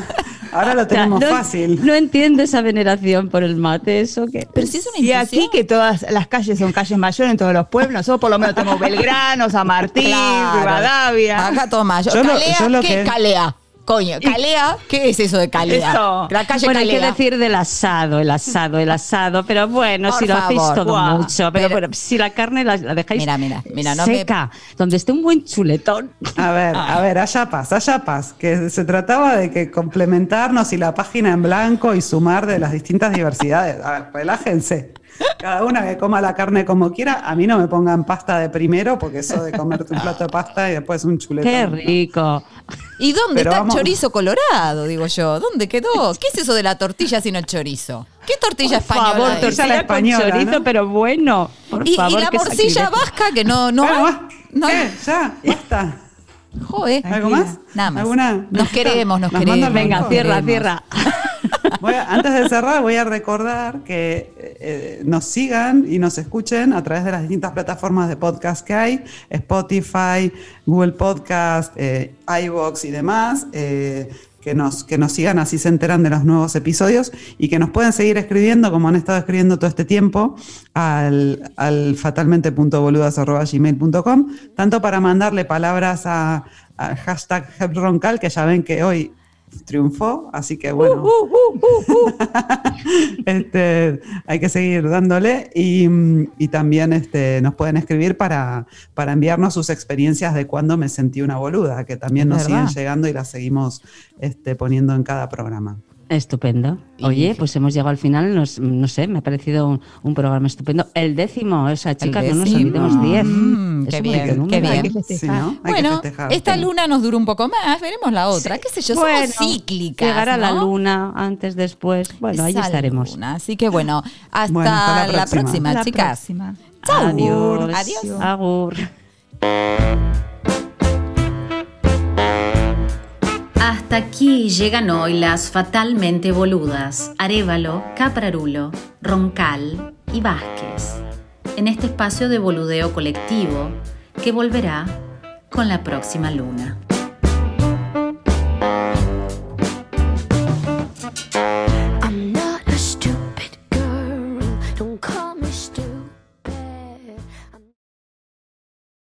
ahora lo tenemos no, fácil. No entiendo esa veneración por el mate, eso que... Pero si es una Y aquí que todas las calles son calles mayores en todos los pueblos, nosotros por lo menos tenemos Belgrano, San Martín, Claro. Rivadavia. Acá yo, lo- calea, yo lo ¿qué que- calea? Coño, calea, ¿qué es eso de calea? Eso. La calle bueno, hay que calea. decir del asado, el asado, el asado, pero bueno, Por si lo hacéis todo mucho, pero, Pero- bueno, si la carne la, la dejáis Mira, mira, mira, no me- seca, donde esté un buen chuletón. A ver, a ver, allá paz, allá paz, que se trataba de que complementarnos y la página en blanco y sumar de las distintas diversidades. A ver, relájense. Cada una que coma la carne como quiera, a mí no me pongan pasta de primero, porque eso de comerte un plato de pasta y después un chuletón. Qué rico. ¿Y dónde Pero está vamos- el chorizo colorado? Digo yo. ¿Dónde quedó? ¿Qué es eso de la tortilla sin el chorizo? ¿Qué tortilla Por española favor, es? tortilla española, con chorizo, ¿no? pero bueno. Por ¿Y, la morcilla vasca que no, no, Bueno, va. no ¿Qué? Ya, basta. Joder. ¿Algo más? Nada más. ¿Alguna? Nos queremos, nos Las queremos. Venga, nos cierra, queremos. cierra. Voy a- antes de cerrar, voy a recordar que eh, nos sigan y nos escuchen a través de las distintas plataformas de podcast que hay, Spotify, Google Podcast, eh, iVoox y demás. eh, que nos, que nos sigan, así se enteran de los nuevos episodios y que nos pueden seguir escribiendo, como han estado escribiendo todo este tiempo, al, al fatalmente.boludas.gmail.com, tanto para mandarle palabras a, hashtag Roncal, que ya ven que hoy triunfó, así que bueno, este, hay que seguir dándole y, y también este, nos pueden escribir para, para enviarnos sus experiencias de cuando me sentí una boluda, que también nos ¿Verdad? siguen llegando y las seguimos este, poniendo en cada programa. Estupendo. Oye, pues hemos llegado al final, nos- no sé, me ha parecido un, un programa estupendo. El décimo, o sea, chicas, no nos olvidemos 10. Mm, qué bien, qué bien. Sí, ¿no? Hay que Bueno, festejar. esta luna nos duró un poco más, veremos la otra, qué sé yo, Bueno, somos cíclicas. Llegará la ¿no? luna antes, después. Bueno, ahí estaremos. luna, Así que bueno, hasta, Bueno, hasta la la próxima. la chicas. próxima. Chau. Adiós. Adiós. Agur. Hasta aquí llegan hoy las fatalmente boludas Arevalo, Caprarulo, Roncal y Vázquez, en este espacio de boludeo colectivo que volverá con la próxima luna.